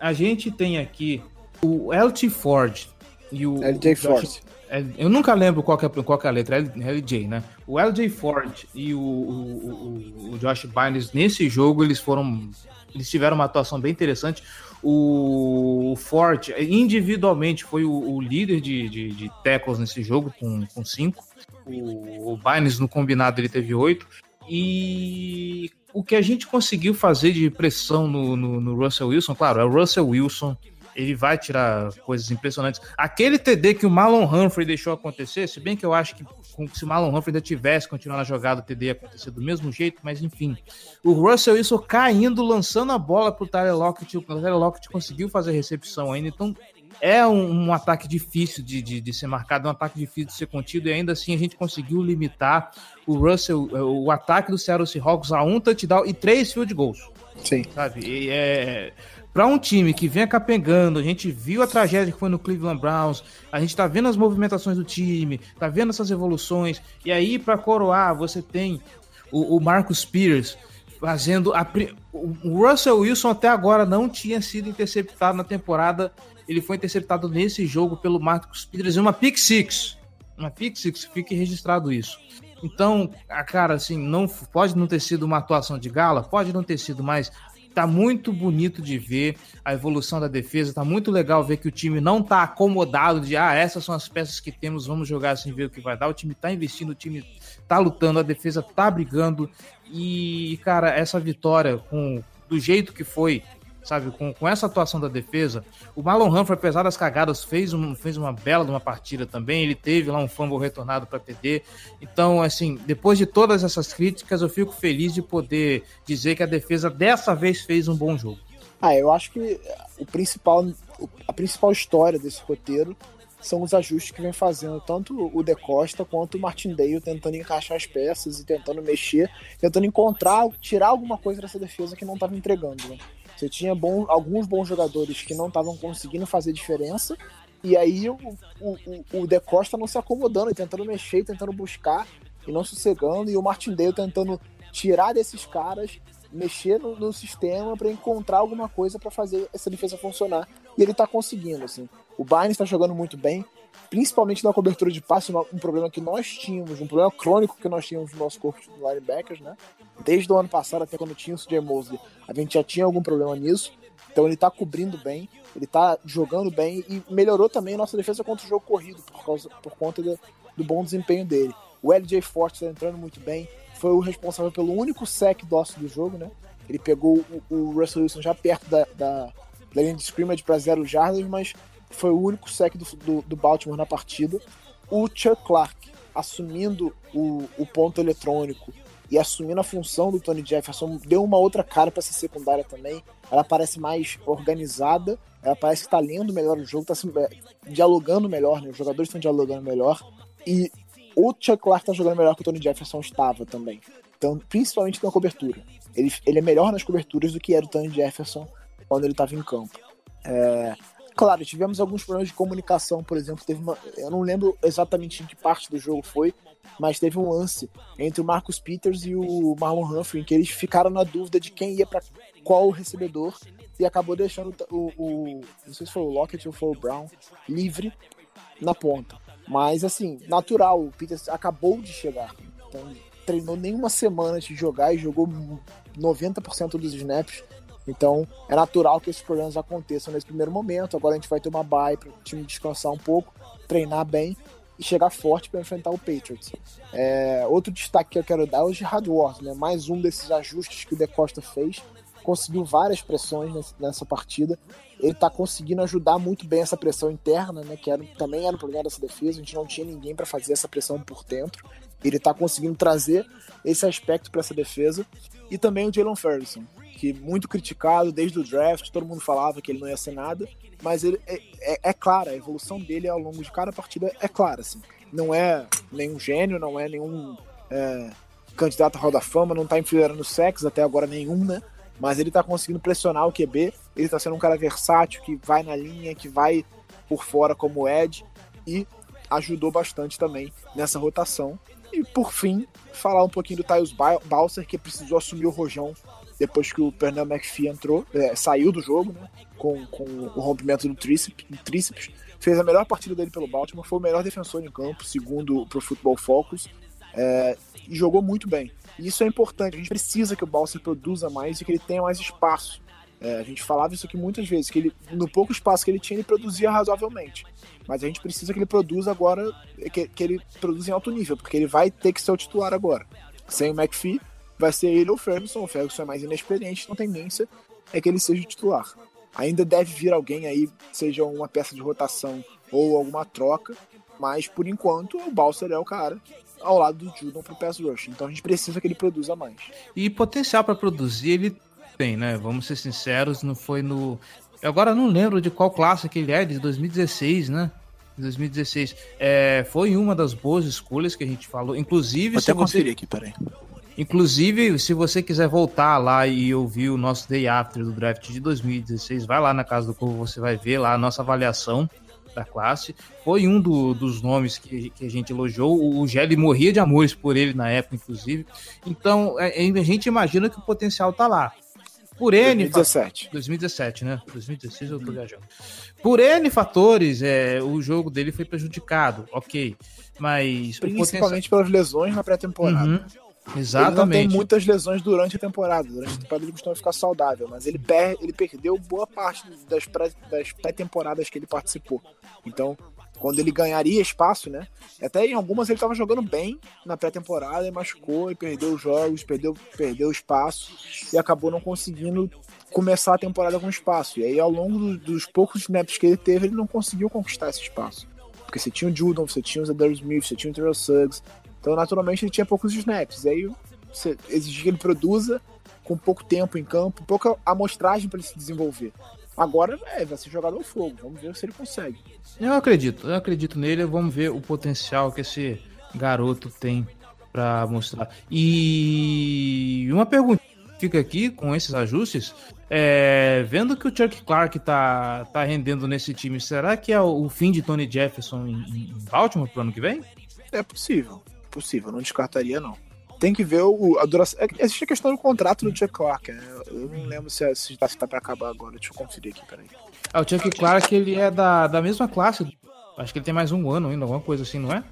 A gente tem aqui o LT Ford e o. LJ Ford. É, eu nunca lembro qual é, qual é a letra, LJ, né? O LJ Ford e o, o, o, o Josh Bynes nesse jogo, eles foram. Eles tiveram uma atuação bem interessante. O Ford, individualmente, foi o, o líder de, de, de, tackles nesse jogo, com, com cinco. O, o Bynes, no combinado, ele teve oito. E o que a gente conseguiu fazer de pressão no, no, no Russell Wilson, claro, é o Russell Wilson ele vai tirar coisas impressionantes. Aquele TD que o Marlon Humphrey deixou acontecer, se bem que eu acho que se o Marlon Humphrey ainda tivesse continuado na jogada, o TD ia acontecer do mesmo jeito, mas enfim. O Russell Wilson caindo, lançando a bola pro Tyler Lockett, o Tyler Lockett conseguiu fazer recepção ainda, então é um, um ataque difícil de, de, de, ser marcado, é um ataque difícil de ser contido, e ainda assim a gente conseguiu limitar o Russell, o ataque do Seattle Seahawks a um touchdown e três field goals. Sim. Sabe? E é, para um time que vem capengando, a gente viu a tragédia que foi no Cleveland Browns, a gente tá vendo as movimentações do time, tá vendo essas evoluções, e aí para coroar você tem o, o Marcus Peters fazendo a, o Russell Wilson até agora não tinha sido interceptado na temporada, ele foi interceptado nesse jogo pelo Marcus Peters em uma pick six, uma pick six, fique registrado isso. Então, cara, assim, não pode não ter sido uma atuação de gala, pode não ter sido, mas Tá muito bonito de ver a evolução da defesa, tá muito legal ver que o time não tá acomodado de ah, essas são as peças que temos, vamos jogar assim, ver o que vai dar. O time tá investindo, o time tá lutando, a defesa tá brigando e, cara, essa vitória com do jeito que foi, sabe? Com, com essa atuação da defesa, o Marlon Humphrey, apesar das cagadas, fez, um, fez uma bela de uma partida também. Ele teve lá um fumble retornado para TD. Então, assim, depois de todas essas críticas, eu fico feliz de poder dizer que a defesa dessa vez fez um bom jogo. Ah, eu acho que o principal, a principal história desse roteiro são os ajustes que vem fazendo tanto o De Costa quanto o Martindale tentando encaixar as peças e tentando mexer, tentando encontrar, tirar alguma coisa dessa defesa que não estava entregando. Né? Você tinha bom, alguns bons jogadores que não estavam conseguindo fazer diferença, e aí o, o, o De Costa não se acomodando, tentando mexer, tentando buscar e não sossegando, e o Martindale tentando tirar desses caras, mexer no, no sistema para encontrar alguma coisa para fazer essa defesa funcionar. E ele está conseguindo, assim. O Bayern está jogando muito bem, principalmente na cobertura de passe, um problema que nós tínhamos, um problema crônico que nós tínhamos no nosso corpo de linebackers, né? Desde o ano passado, até quando tinha o CJ Mosley, a gente já tinha algum problema nisso. Então ele tá cobrindo bem, ele tá jogando bem e melhorou também a nossa defesa contra o jogo corrido por, causa, por conta do, do bom desempenho dele. O LJ Forte tá entrando muito bem. Foi o responsável pelo único sec doce do jogo, né? Ele pegou o, o Russell Wilson já perto da, da, da linha de scrimmage para zero jardas, mas foi o único sec do, do, do, Baltimore na partida. O Chuck Clark assumindo o, o ponto eletrônico e assumindo a função do Tony Jefferson deu uma outra cara para essa secundária também. Ela parece mais organizada, ela parece que está lendo melhor o jogo, está é, dialogando melhor, né? os jogadores estão dialogando melhor. E o Chuck Clark está jogando melhor que o Tony Jefferson estava também. Então, principalmente na cobertura. Ele, ele é melhor nas coberturas do que era o Tony Jefferson quando ele estava em campo. É, claro, tivemos alguns problemas de comunicação, por exemplo, teve uma, eu não lembro exatamente em que parte do jogo foi, mas teve um lance entre o Marcus Peters e o Marlon Humphrey, em que eles ficaram na dúvida de quem ia para qual recebedor e acabou deixando o, o, não sei se foi o Lockett ou foi o Brown livre na ponta. Mas assim, natural, o Peters acabou de chegar. Então, treinou nem uma semana de jogar e jogou 90% dos snaps. Então é natural que esses problemas aconteçam nesse primeiro momento. Agora a gente vai ter uma bye para o time descansar um pouco, treinar bem e chegar forte para enfrentar o Patriots. É, outro destaque que eu quero dar é o Gerard Ward, né? mais um desses ajustes que o De Costa fez. Conseguiu várias pressões nessa partida. Ele está conseguindo ajudar muito bem essa pressão interna, né? que era, também era um problema dessa defesa. A gente não tinha ninguém para fazer essa pressão por dentro. Ele está conseguindo trazer esse aspecto para essa defesa. E também o Jalen Ferguson, que muito criticado desde o draft, todo mundo falava que ele não ia ser nada, mas ele é, é, é clara, a evolução dele ao longo de cada partida é clara. Assim. Não é nenhum gênio, não é nenhum é, candidato à Roda Fama, não está enfileirando sexo até agora nenhum, né? Mas ele está conseguindo pressionar o QB, ele está sendo um cara versátil, que vai na linha, que vai por fora como Ed, e ajudou bastante também nessa rotação. E por fim, falar um pouquinho do Tyus Balser, que precisou assumir o rojão depois que o Pernell McPhee entrou, é, saiu do jogo, né, com, com o rompimento do tríceps, tríceps, fez a melhor partida dele pelo Baltimore, foi o melhor defensor em campo, segundo o Pro Football Focus, é, e jogou muito bem. E isso é importante, a gente precisa que o Balser produza mais e que ele tenha mais espaço. É, a gente falava isso aqui muitas vezes, que ele, no pouco espaço que ele tinha, ele produzia razoavelmente. Mas a gente precisa que ele produza agora, que, que ele produza em alto nível, porque ele vai ter que ser o titular agora. Sem o McPhee, vai ser ele ou o Ferguson. O Ferguson é mais inexperiente, então a tendência é que ele seja o titular. Ainda deve vir alguém aí, seja uma peça de rotação ou alguma troca, mas por enquanto o Balser é o cara ao lado do Judon pro pass rush. Então a gente precisa que ele produza mais. E potencial para produzir ele tem, né? Vamos ser sinceros, não foi no eu agora não lembro de qual classe que ele é, de 2016, né? 2016. É, foi uma das boas escolhas que a gente falou. Inclusive. Vou até conferir você... aqui, peraí. Inclusive, se você quiser voltar lá e ouvir o nosso Day After do draft de 2016, vai lá na Casa do Povo, você vai ver lá a nossa avaliação da classe. Foi um do, dos nomes que, que, a gente elogiou. O Gelli morria de amores por ele na época, inclusive. Então, é, a gente imagina que o potencial tá lá. Por N 2017. 2017, né? 2016 eu tô viajando. Por N fatores, é, o jogo dele foi prejudicado, ok. Mas. Principalmente potencial... pelas lesões na pré-temporada. Uhum. Exatamente. Ele não tem muitas lesões durante a temporada. Durante a temporada ele costuma ficar saudável, mas ele, per ele perdeu boa parte das pré-temporadas que ele participou. Então, quando ele ganharia espaço, né? Até em algumas ele estava jogando bem na pré-temporada e machucou e perdeu os jogos, perdeu, perdeu espaço e acabou não conseguindo começar a temporada com espaço. E aí, ao longo do, dos poucos snaps que ele teve, ele não conseguiu conquistar esse espaço. Porque você tinha o Judon, você tinha o Zadar Smith, você tinha o Terrell Suggs. Então, naturalmente, ele tinha poucos snaps. E aí, você exigir que ele produza com pouco tempo em campo, pouca amostragem para ele se desenvolver. Agora é, vai ser jogado ao fogo. Vamos ver se ele consegue. Eu acredito, eu acredito nele. Vamos ver o potencial que esse garoto tem para mostrar. E uma pergunta fica aqui com esses ajustes. É, vendo que o Chuck Clark tá, tá rendendo nesse time, será que é o, fim de Tony Jefferson em, em Baltimore pro ano que vem? É possível, possível, não descartaria não tem que ver o, a duração. É, existe a questão do contrato do Chuck Clark, né? Eu não lembro se, é, se tá, se tá pra acabar agora. Deixa eu conferir aqui, peraí. Ah, o Chuck Clark, ele é da, da mesma classe. Acho que ele tem mais um ano ainda, alguma coisa assim, não é?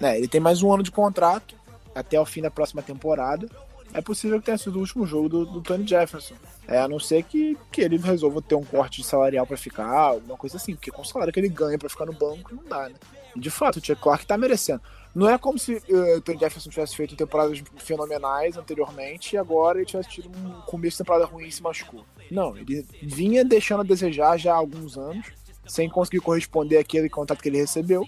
É, ele tem mais um ano de contrato até o fim da próxima temporada. é possível que tenha sido o último jogo do, do Tony Jefferson. É, a não ser que, que ele resolva ter um corte de salarial pra ficar, alguma coisa assim, porque com o salário que ele ganha pra ficar no banco, não dá, né? E de fato, o Chuck Clark tá merecendo. Não é como se uh, Tony Jefferson tivesse feito temporadas fenomenais anteriormente e agora ele tivesse tido um começo de temporada ruim e se machucou. Não, ele vinha deixando a desejar já há alguns anos, sem conseguir corresponder àquele contato que ele recebeu,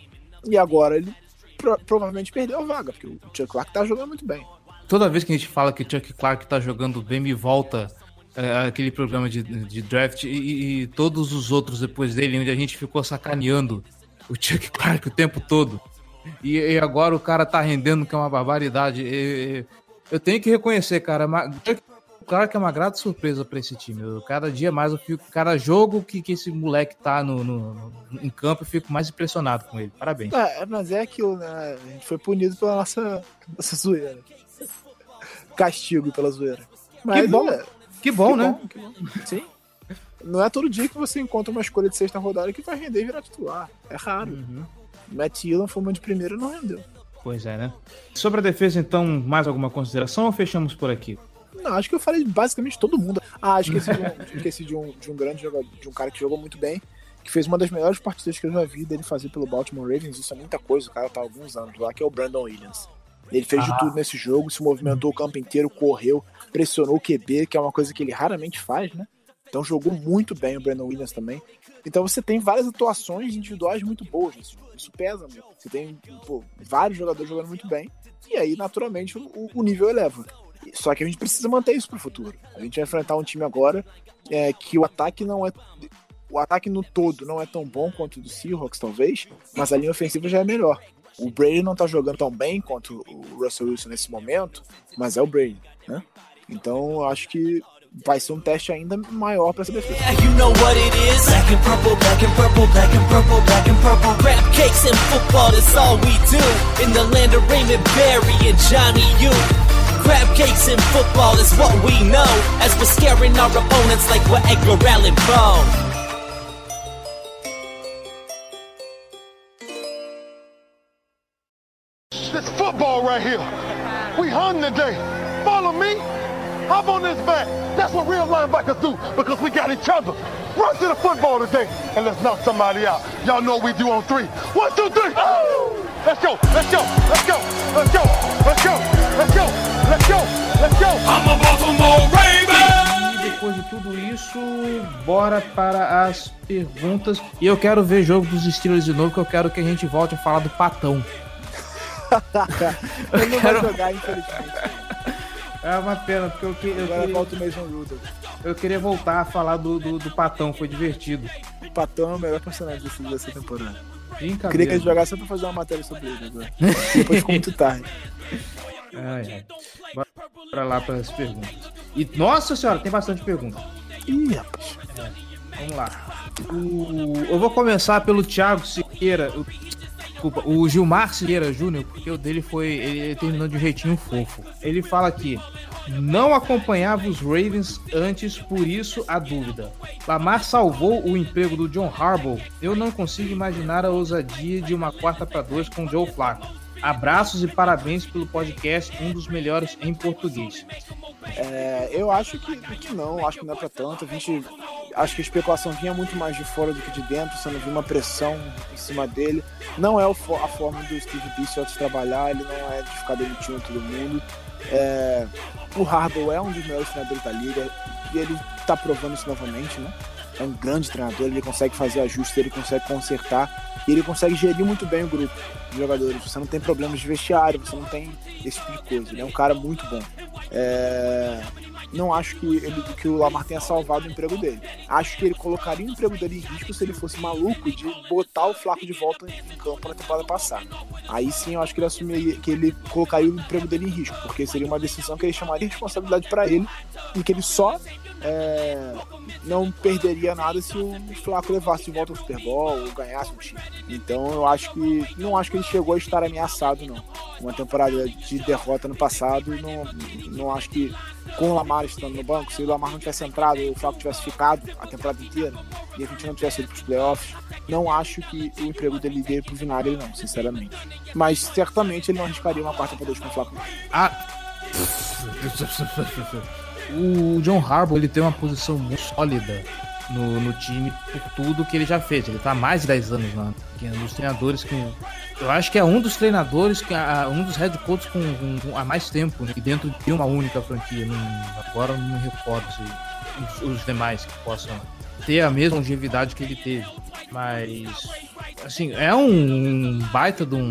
e agora ele pro provavelmente perdeu a vaga, porque o Chuck Clark tá jogando muito bem. Toda vez que a gente fala que Chuck Clark tá jogando bem, me volta é, aquele programa de, de draft e, e, todos os outros depois dele, onde a gente ficou sacaneando o Chuck Clark o tempo todo. E, e agora o cara tá rendendo, que é uma barbaridade. E, eu tenho que reconhecer, cara, o Chuck Clark é uma grata surpresa para esse time. Eu, cada dia mais eu fico, cada jogo que, que esse moleque tá no, no, no em campo, eu fico mais impressionado com ele. Parabéns. É, mas é aquilo, né? A gente foi punido pela nossa, nossa zoeira. Castigo pela zoeira. Mas, que bom. É, que bom, que né? Bom, que bom. Sim. Não é todo dia que você encontra uma escolha de sexta rodada que vai render e virar titular. É raro. Uhum. Matt Dillon foi uma de primeira e não rendeu. Pois é, né? Sobre a defesa, então, mais alguma consideração ou fechamos por aqui? Não, acho que eu falei basicamente todo mundo. Ah, esqueci, de um, esqueci de, um, de um grande jogador, de um cara que jogou muito bem, que fez uma das melhores partidas que eu já vi dele fazer pelo Baltimore Ravens. Isso é muita coisa, o cara tá há alguns anos lá, que é o Brandon Williams. Ele fez ah. de tudo nesse jogo, se movimentou o campo inteiro, correu, pressionou o QB, que é uma coisa que ele raramente faz, né? Então jogou muito bem o Brandon Williams também. Então você tem várias atuações individuais muito boas jogo. Isso pesa muito. Você tem pô, vários jogadores jogando muito bem. E aí, naturalmente, o, o, nível eleva. Só que a gente precisa manter isso pro futuro. A gente vai enfrentar um time agora é, que o ataque não é. O ataque no todo não é tão bom quanto o do Seahawks, talvez, mas a linha ofensiva já é melhor. O Brady não tá jogando tão bem quanto o Russell Wilson nesse momento, mas é o Brady, né? Então acho que vai ser um teste ainda maior para essa defesa. You know what it is. Black and purple, black and purple, black and purple, black and purple. Crab cakes and football, that's all we do. In the land of Raymond Barry and Johnny U. Crab cakes and football is what we know. As we're scaring our opponents like we're Edgar Allan Poe. This football right here. We hung today. Hop on this back. That's what real linebackers do because we got each other. Run to the football today and let's knock somebody out. Y'all know what we do on three. One, two, three. Oh! Let's go. Let's go. Let's go. Let's go. Let's go. Let's go. Let's go. Let's go. I'm a Baltimore Raven. E depois de tudo isso, bora para as perguntas. E eu quero ver jogo dos Steelers de novo, que eu quero que a gente volte a falar do Patão. eu não quero... vou jogar, infelizmente. É uma pena, porque eu, que, eu Agora queria... volta o Mason Rudolph. Eu queria voltar a falar do, do, do, Patão, foi divertido. O Patão é o melhor personagem desse, dessa temporada. Queria que ele jogasse só pra fazer uma matéria sobre ele agora. Depois ficou muito tarde. Ai, ai. Bora pra lá para as perguntas. E, nossa senhora, tem bastante pergunta. Ih, rapaz. É, vamos lá. O, eu vou começar pelo Thiago Siqueira. O desculpa, o Gilmar Siqueira Júnior, porque o dele foi. Ele terminou de um jeitinho fofo. Ele fala aqui. Não acompanhava os Ravens antes, por isso a dúvida. Lamar salvou o emprego do John Harbaugh. Eu não consigo imaginar a ousadia de uma quarta para dois com Joe Flacco. Abraços e parabéns pelo podcast, um dos melhores em português. É, eu acho que, que não, acho que não é pra tanto. A gente acho que a especulação vinha muito mais de fora do que de dentro, você não viu uma pressão em cima dele. Não é a forma do Steve Bischoff trabalhar, ele não é de ficar demitindo todo mundo. É, o Harbaugh é um dos melhores treinadores da liga e ele tá provando isso novamente, né? É um grande treinador, ele consegue fazer ajustes, ele consegue consertar e ele consegue gerir muito bem o grupo de jogadores. Você não tem problemas de vestiário, você não tem esse tipo de coisa. Ele é um cara muito bom. É... Não acho que, ele, que o Lamar tenha salvado o emprego dele. Acho que ele colocaria o emprego dele em risco se ele fosse maluco de botar o Flaco de volta em campo na temporada passada. Aí sim eu acho que ele assumiria, que ele colocaria o emprego dele em risco, porque seria uma decisão que ele chamaria de responsabilidade para ele e que ele só é, não perderia nada se o Flaco levasse de volta ao Super Bowl ou ganhasse o time. Então eu acho que não acho que ele chegou a estar ameaçado não. Uma temporada de derrota no passado, não, não acho que com o Lamar estando no banco, se o Lamar não tivesse entrado, o Flaco tivesse ficado a temporada inteira e a gente não tivesse ido para os playoffs, não acho que o emprego dele dê pro Vinagre não, sinceramente. Mas certamente ele não arriscaria uma quarta para dois com o Flaco. Ah O John Harbaugh ele tem uma posição muito sólida no, no time por tudo que ele já fez. Ele tá há mais de 10 anos lá. Que é um dos treinadores que. Eu acho que é um dos treinadores, que um dos head coaches com, com, com há mais tempo, né, dentro de uma única franquia. Não, agora não me recordo se os, os demais que possam ter a mesma longevidade que ele teve. Mas, assim, é um baita de um,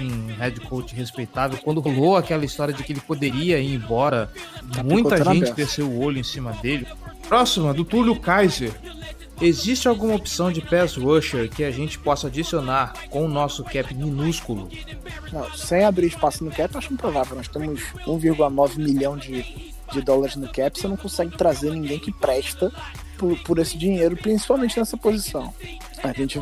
um head coach respeitável. Quando rolou aquela história de que ele poderia ir embora, tá muita gente desceu o olho em cima dele. Próxima, do Túlio Kaiser. Existe alguma opção de pass rusher que a gente possa adicionar com o nosso cap minúsculo? Não, sem abrir espaço no cap, acho improvável. Nós temos 1,9 milhão de, de dólares no cap, você não consegue trazer ninguém que presta por, por esse dinheiro, principalmente nessa posição. A gente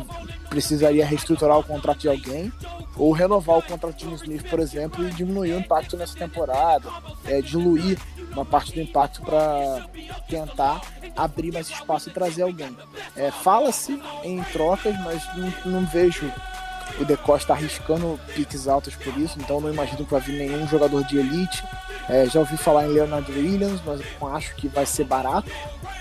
precisaria reestruturar o contrato de alguém ou renovar o contrato de Smith, por exemplo, e diminuir o impacto nessa temporada, é, diluir uma parte do impacto para tentar abrir mais espaço e trazer alguém. É, Fala-se em trocas, mas não, não vejo o De Costa arriscando piques altos por isso, então não imagino que vai vir nenhum jogador de elite. É, já ouvi falar em Leonard Williams, mas acho que vai ser barato.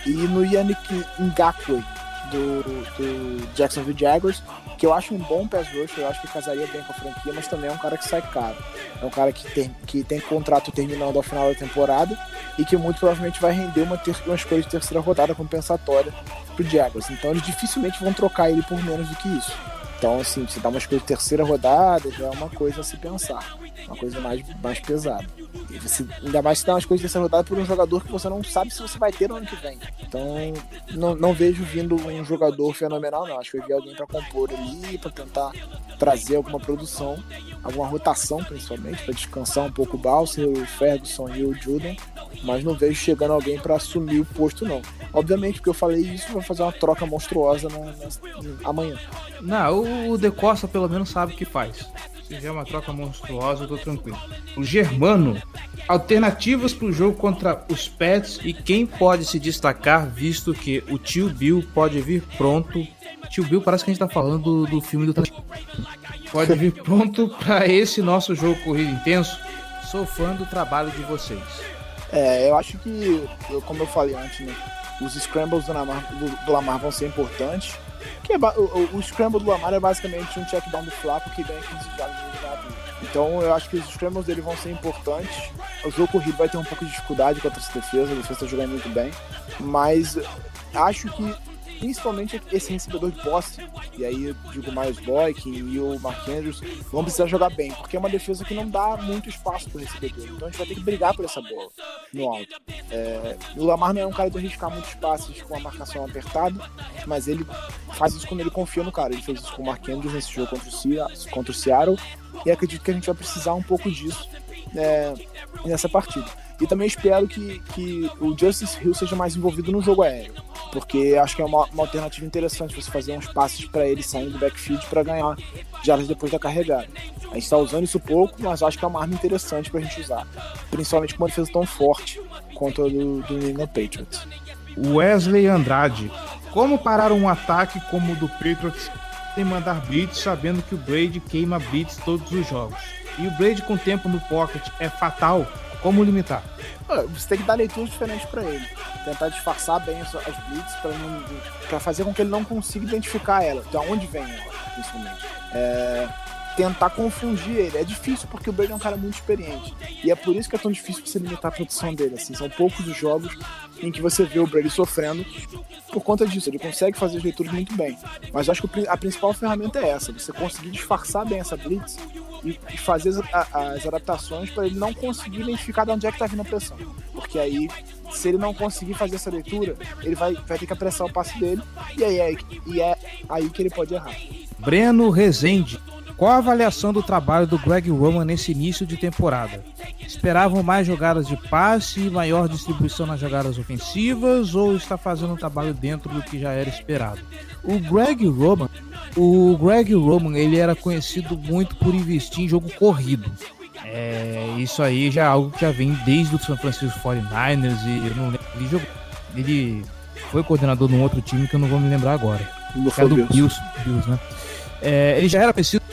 E no Yannick Ngakwe, do, do Jacksonville Jaguars, que eu acho um bom pass rusher, eu acho que casaria bem com a franquia, mas também é um cara que sai caro. É um cara que tem, que tem contrato terminando ao final da temporada e que muito provavelmente vai render uma, ter, uma escolha de terceira rodada compensatória pro Jaguars. Então eles dificilmente vão trocar ele por menos do que isso. Então, assim, se dá uma escolha de terceira rodada, já é uma coisa a se pensar. Uma coisa mais, mais pesada. E você, ainda mais se dá uma escolha de terceira rodada por um jogador que você não sabe se você vai ter no ano que vem. Então, não, não vejo vindo um jogador fenomenal, não. Acho que eu vi alguém para compor ali, para tentar trazer alguma produção, alguma rotação, principalmente, para descansar um pouco o Balser, o Ferguson e o Juden. Mas não vejo chegando alguém para assumir o posto, não. Obviamente, porque eu falei isso, vai fazer uma troca monstruosa na, na, amanhã. Não, o De Costa pelo menos sabe o que faz. Se vier uma troca monstruosa, eu tô tranquilo. O Germano, alternativas para o jogo contra os Pets e quem pode se destacar, visto que o tio Bill pode vir pronto. Tio Bill parece que a gente tá falando do, do filme do Pode vir pronto para esse nosso jogo corrido intenso. Sou fã do trabalho de vocês. É, eu acho que, como eu falei antes, né, os scrambles do Lamar, do, do Lamar vão ser importantes. Que é, o, o, scramble do Lamar é basicamente um check down do Flaco que ganha 15 jardas no jogador. Então eu acho que os scrambles dele vão ser importantes. O jogo corrido vai ter um pouco de dificuldade contra essa defesa, a defesa está jogando muito bem. Mas acho que principalmente esse recebedor de posse, e aí digo Miles Boykin e o Mark Andrews, vão precisar jogar bem, porque é uma defesa que não dá muito espaço para o recebedor. Então a gente vai ter que brigar por essa bola no alto. É, o Lamar não é um cara de arriscar muitos passes com a marcação apertada, mas ele faz isso quando ele confia no cara. Ele fez isso com o Mark Andrews nesse jogo contra o, contra o Seattle, e acredito que a gente vai precisar um pouco disso é, nessa partida. E também espero que, que o Justice Hill seja mais envolvido no jogo aéreo, porque acho que é uma, uma alternativa interessante você fazer uns passes para ele saindo do backfield para ganhar jardas depois da carregada. A gente está usando isso pouco, mas acho que é uma arma interessante para a gente usar, principalmente com uma defesa tão forte quanto a do, do New England Patriots. Wesley Andrade. Como parar um ataque como o do Patriots sem mandar blitz sabendo que o Brady queima blitz todos os jogos? E o Brady com tempo no pocket é fatal como limitar? Você tem que dar leituras diferentes para ele. Tentar disfarçar bem as, as para fazer com que ele não consiga identificar ela, de onde vem ela, principalmente. É, tentar confundir ele. É difícil porque o Brady é um cara muito experiente. E é por isso que é tão difícil você limitar a produção dele. Assim, são poucos os jogos em que você vê o Brady sofrendo por conta disso. Ele consegue fazer as leituras muito bem. Mas acho que a principal ferramenta é essa: você conseguir disfarçar bem essa blitz e, e fazer as, as adaptações para ele não conseguir identificar de onde é que está vindo a pressão. Porque aí, se ele não conseguir fazer essa leitura, ele vai, vai ter que apressar o passe dele e aí é, e é aí que ele pode errar. Breno Rezende qual a avaliação do trabalho do Greg Roman nesse início de temporada? Esperavam mais jogadas de passe e maior distribuição nas jogadas ofensivas ou está fazendo um trabalho dentro do que já era esperado? O Greg Roman, o Greg Roman, ele era conhecido muito por investir em jogo corrido. É, isso aí já é algo que já vem desde o San Francisco 49ers e eu não lembro, ele, jogou, ele foi coordenador de um outro time que eu não vou me lembrar agora. É do Bills, Bills né? É, ele já era conhecido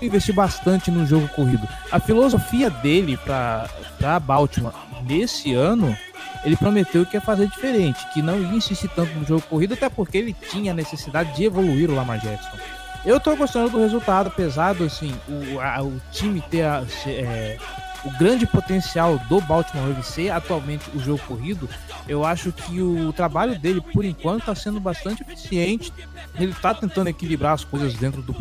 investir bastante no jogo corrido. A filosofia dele para Baltimore nesse ano, ele prometeu que ia fazer diferente, que não ia insistir tanto no jogo corrido, até porque ele tinha a necessidade de evoluir o Lamar Jackson. Eu tô gostando do resultado, pesado assim, o, a, o time ter a, é, o grande potencial do Baltimore Ravens ser atualmente o jogo corrido, eu acho que o trabalho dele, por enquanto, está sendo bastante eficiente. Ele está tentando equilibrar as coisas dentro do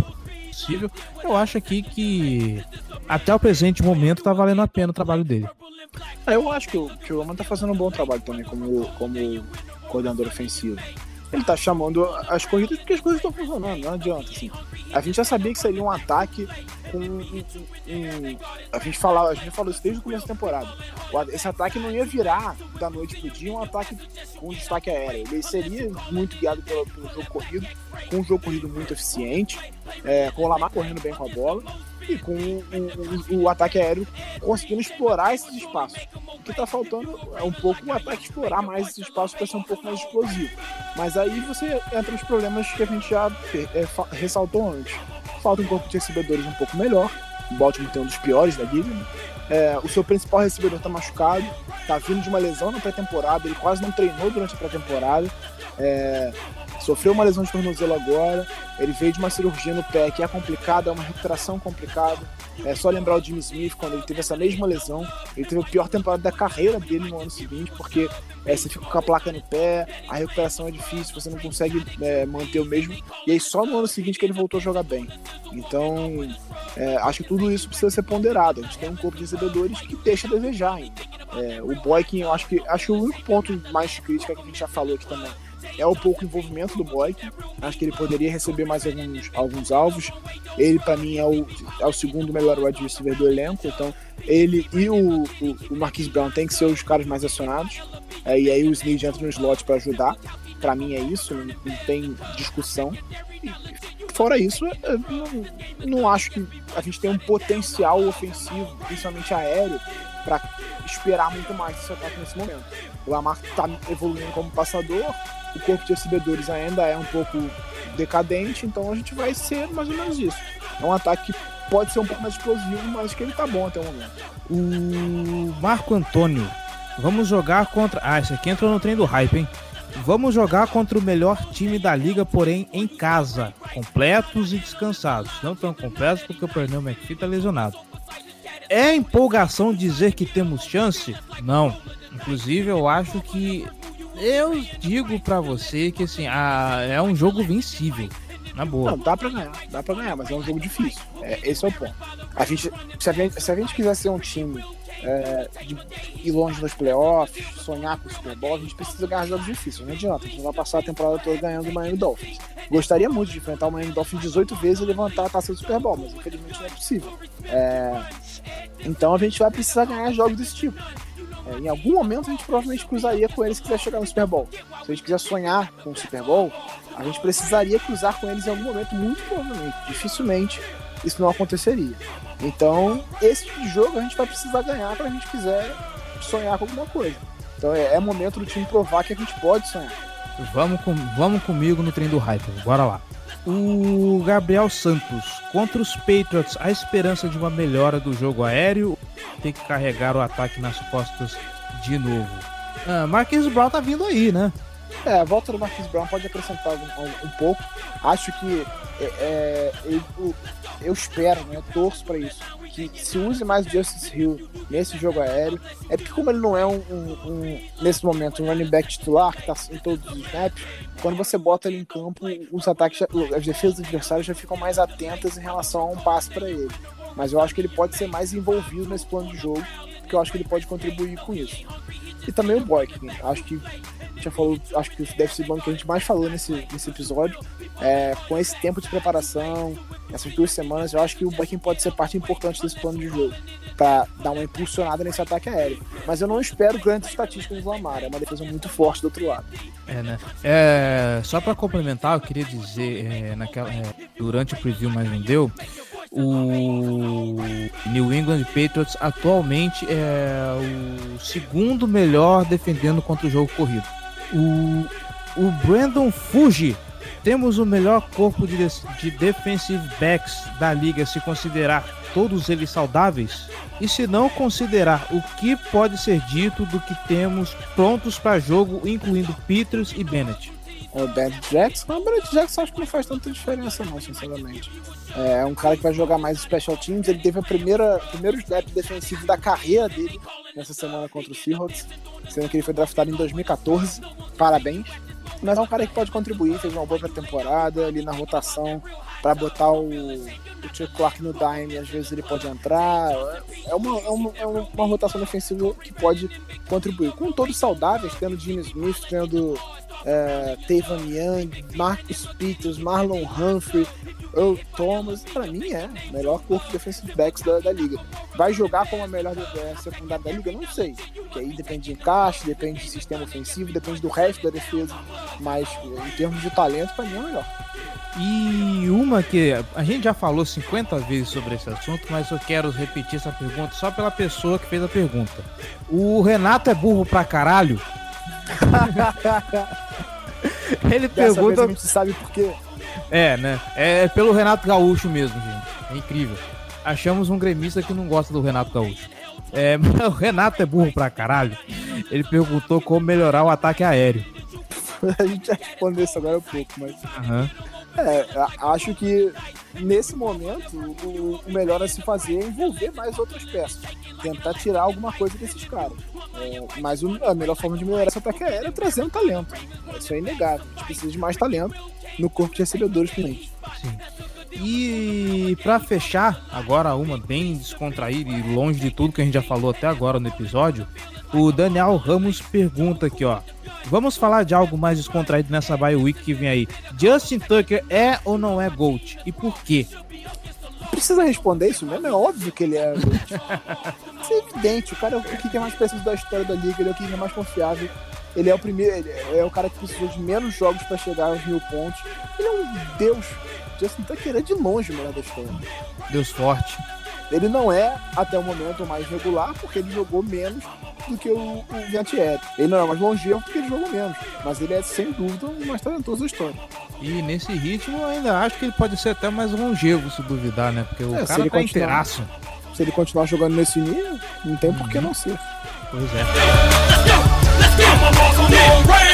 possível. Eu acho aqui que até o presente momento está valendo a pena o trabalho dele. É, eu acho que o, que o Roman tá fazendo um bom trabalho também como, como coordenador ofensivo ele tá chamando as corridas porque as coisas estão funcionando, não adianta, assim. A gente já sabia que seria um ataque com um, a gente falava, a gente falou isso desde o começo da temporada. Esse ataque não ia virar da noite pro dia um ataque com destaque aéreo. Ele seria muito guiado pelo, pelo jogo corrido, com um jogo corrido muito eficiente, é, com o Lamar correndo bem com a bola e com o, o, o, ataque aéreo conseguindo explorar esses espaços. O que está faltando é um pouco o ataque explorar mais esses espaços para ser um pouco mais explosivo. Mas aí você entra nos problemas que a gente já é, ressaltou antes. Falta um corpo de recebedores um pouco melhor. O Baltimore tem um dos piores da liga. Né? É, o seu principal recebedor está machucado, está vindo de uma lesão na pré-temporada, ele quase não treinou durante a pré-temporada. É, Sofreu uma lesão de tornozelo agora, ele veio de uma cirurgia no pé que é complicada, é uma recuperação complicada. É só lembrar o Jimmy Smith quando ele teve essa mesma lesão. Ele teve a pior temporada da carreira dele no ano seguinte, porque é, você fica com a placa no pé, a recuperação é difícil, você não consegue é, manter o mesmo. E aí só no ano seguinte que ele voltou a jogar bem. Então, é, acho que tudo isso precisa ser ponderado. A gente tem um corpo de recebedores que deixa a desejar ainda. É, o Boykin, eu acho que acho o único ponto mais crítico que a gente já falou aqui também é o pouco envolvimento do Boyk. Acho que ele poderia receber mais alguns, alguns alvos. Ele, para mim, é o, é o segundo melhor wide receiver do elenco. Então, ele e o, o, o Marquis Brown tem que ser os caras mais acionados. É, e aí o Snead entra no slot para ajudar. Para mim é isso, não, não tem discussão. Fora isso, não, não acho que a gente tem um potencial ofensivo, principalmente aéreo, para esperar muito mais esse ataque nesse momento. O Lamar está evoluindo como passador, o corpo de recebedores ainda é um pouco decadente, então a gente vai ser mais ou menos isso. É um ataque que pode ser um pouco mais explosivo, mas que ele tá bom até o momento. O Marco Antônio, vamos jogar contra. Ah, esse aqui entrou no trem do hype, hein? Vamos jogar contra o melhor time da liga, porém em casa, completos e descansados. Não tão completos porque o Pernambuco McPhee tá lesionado. É empolgação dizer que temos chance? Não. Inclusive, eu acho que eu digo para você que assim, a, é um jogo vencível. Na boa. Não, dá pra ganhar, dá pra ganhar, mas é um jogo difícil. É, esse é o ponto. A gente, se, a gente, se a gente quiser ser um time é, de ir longe nos playoffs, sonhar com o Super Bowl, a gente precisa ganhar jogos difíceis. Não adianta, a gente vai passar a temporada toda ganhando o Miami Dolphins. Gostaria muito de enfrentar o Miami Dolphins 18 vezes e levantar a taça do Super Bowl, mas infelizmente não é possível. É, então a gente vai precisar ganhar jogos desse tipo. É, em algum momento a gente provavelmente cruzaria com eles se quiser chegar no Super Bowl. Se a gente quiser sonhar com o Super Bowl, a gente precisaria cruzar com eles em algum momento, muito provavelmente. Dificilmente isso não aconteceria. Então, esse tipo jogo a gente vai precisar ganhar para a gente quiser sonhar com alguma coisa. Então é, é, momento do time provar que a gente pode sonhar. Vamos, com, vamos comigo no trem do hype, bora lá. O Gabriel Santos, contra os Patriots, a esperança de uma melhora do jogo aéreo tem que carregar o ataque nas costas de novo. Ah, Marquinhos Brown tá vindo aí, né? É, a volta do Marquinhos Brown pode acrescentar um, um, um pouco. Acho que é, é, eu, eu, espero, né, eu torço para isso, que se use mais Justice Hill nesse jogo aéreo. É porque como ele não é um, um nesse momento um running back titular que tá em todos os snaps, quando você bota ele em campo, os ataques, as defesas adversárias já ficam mais atentas em relação a um passe para ele. Mas eu acho que ele pode ser mais envolvido nesse plano de jogo, porque eu acho que ele pode contribuir com isso. E também o Boyk, acho que já falou, acho que deve ser o banco que a gente mais falou nesse, nesse episódio. É, com esse tempo de preparação, essas duas semanas, eu acho que o Boykin pode ser parte importante desse plano de jogo, para dar uma impulsionada nesse ataque aéreo. Mas eu não espero grandes estatísticas do Lamar, é uma defesa muito forte do outro lado. É, né? É, só para complementar, eu queria dizer, é, naquela, é, durante o preview, mas não deu, o New England Patriots atualmente é o segundo melhor defendendo contra o jogo corrido. O, o Brandon Fuji Temos o melhor corpo de, de defensive backs da liga se considerar todos eles saudáveis? E se não considerar o que pode ser dito do que temos prontos para jogo, incluindo Peters e Bennett? O Bennett Jackson, o Bennett Jackson acho que não faz tanta diferença não, sinceramente. É um cara que vai jogar mais special teams, ele teve a primeira primeiro snap defensivo da carreira dele nessa semana contra o Seahawks, sendo que ele foi draftado em 2014. Parabéns. Mas é um cara que pode contribuir, fez uma boa temporada ali na rotação para botar o, o Clark no dime, às vezes ele pode entrar. É uma, é uma, é uma rotação defensiva que pode contribuir. Com todos saudáveis, tendo Jimmy Smith, tendo é, Tavon Young, Marcus Peters, Marlon Humphrey, Earl Thomas, para mim é o melhor corpo de defensive backs da, da liga. Vai jogar como a melhor secundária da liga? Não sei. Que aí depende de encaixe, depende de sistema ofensivo, depende do resto da defesa. Mas em termos de talento, para mim é o melhor. E uma que a gente já falou 50 vezes sobre esse assunto, mas eu quero repetir essa pergunta só pela pessoa que fez a pergunta. O Renato é burro pra caralho? Ele Dessa pergunta. A gente sabe por quê. É, né? É pelo Renato Gaúcho mesmo, gente. É incrível. Achamos um gremista que não gosta do Renato Gaúcho. É, o Renato é burro pra caralho. Ele perguntou como melhorar o ataque aéreo. a gente já respondeu isso agora um pouco, mas. Uhum. É, acho que nesse momento o, o, melhor a se fazer é envolver mais outras peças. Tentar tirar alguma coisa desses caras. É, mas o, a melhor forma de melhorar esse ataque aéreo é trazendo talento. Isso é inegável. A gente precisa de mais talento no corpo de recebedores também. Sim. E para fechar, agora uma bem descontraída e longe de tudo que a gente já falou até agora no episódio, o Daniel Ramos pergunta aqui, ó. Vamos falar de algo mais descontraído nessa bye week que vem aí. Justin Tucker é ou não é GOAT? E por quê? Precisa responder isso mesmo? É óbvio que ele é GOAT. isso é evidente. O cara é o que é mais preciso da história da liga, ele é o que é mais confiável. Ele é o primeiro, é o cara que precisou de menos jogos para chegar aos mil pontos. Ele é um deus. Justin Tucker é de longe o melhor da história. Deus forte. Ele não é, até o momento, mais regular, porque ele jogou menos do que o, o Viatieri. Ele não é mais longevo porque ele jogou menos. Mas ele é, sem dúvida, o mais talentoso da história. E nesse ritmo, eu ainda acho que ele pode ser até mais longevo, se duvidar, né? Porque o É, cara ele tá inteiraço. Se ele continuar jogando nesse nível, não tem por que não ser. Pois é. E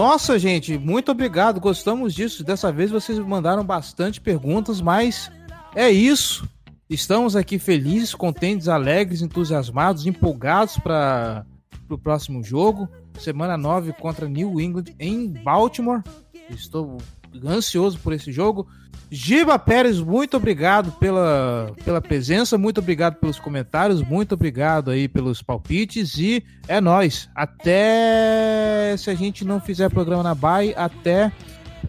nossa, gente, muito obrigado. Gostamos disso. Dessa vez vocês mandaram bastante perguntas, mas é isso. Estamos aqui felizes, contentes, alegres, entusiasmados, empolgados para o próximo jogo. Semana 9 contra New England em Baltimore. Estou ansioso por esse jogo. Giba Pérez, muito obrigado pela, pela presença, muito obrigado pelos comentários, muito obrigado aí pelos palpites e é nós. Até se a gente não fizer programa na Bay, até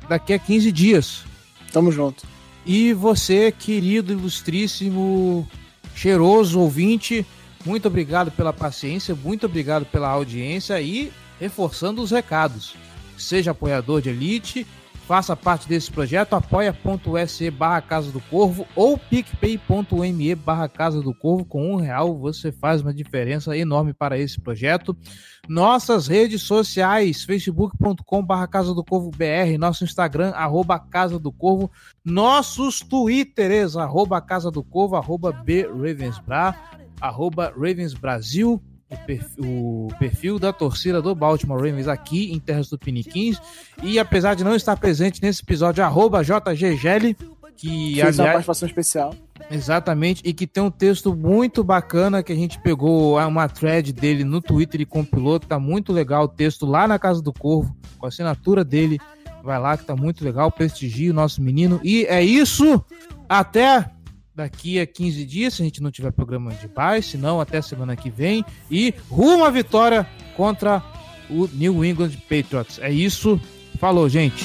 daqui a 15 dias. Tamo junto. E você, querido, ilustríssimo, cheiroso ouvinte, muito obrigado pela paciência, muito obrigado pela audiência e reforçando os recados. Seja apoiador de elite, faça parte desse projeto, apoia.se barra Casa do Corvo ou picpay.me barra Casa do Corvo. Com um real você faz uma diferença enorme para esse projeto. Nossas redes sociais, facebook.com barra Casa do Corvo BR, nosso Instagram, arroba Casa do Corvo, nossos twitters, arroba Casa do Corvo, arroba B arroba Ravens Brasil, o perfil, da torcida do Baltimore Ravens aqui em Terras do Piniquins. E apesar de não estar presente nesse episódio, arroba JGGL, que Fez uma aliás, participação especial. Exatamente, e que tem um texto muito bacana que a gente pegou uma thread dele no Twitter e compilou, tá muito legal o texto lá na Casa do Corvo, com a assinatura dele. Vai lá que tá muito legal, prestigie o nosso menino. E é isso, até daqui a 15 dias, se a gente não tiver programa de paz, se não, até semana que vem. E rumo à vitória contra o New England Patriots. É isso. Falou, gente.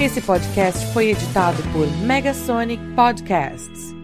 Esse podcast foi editado por Megasonic Podcasts.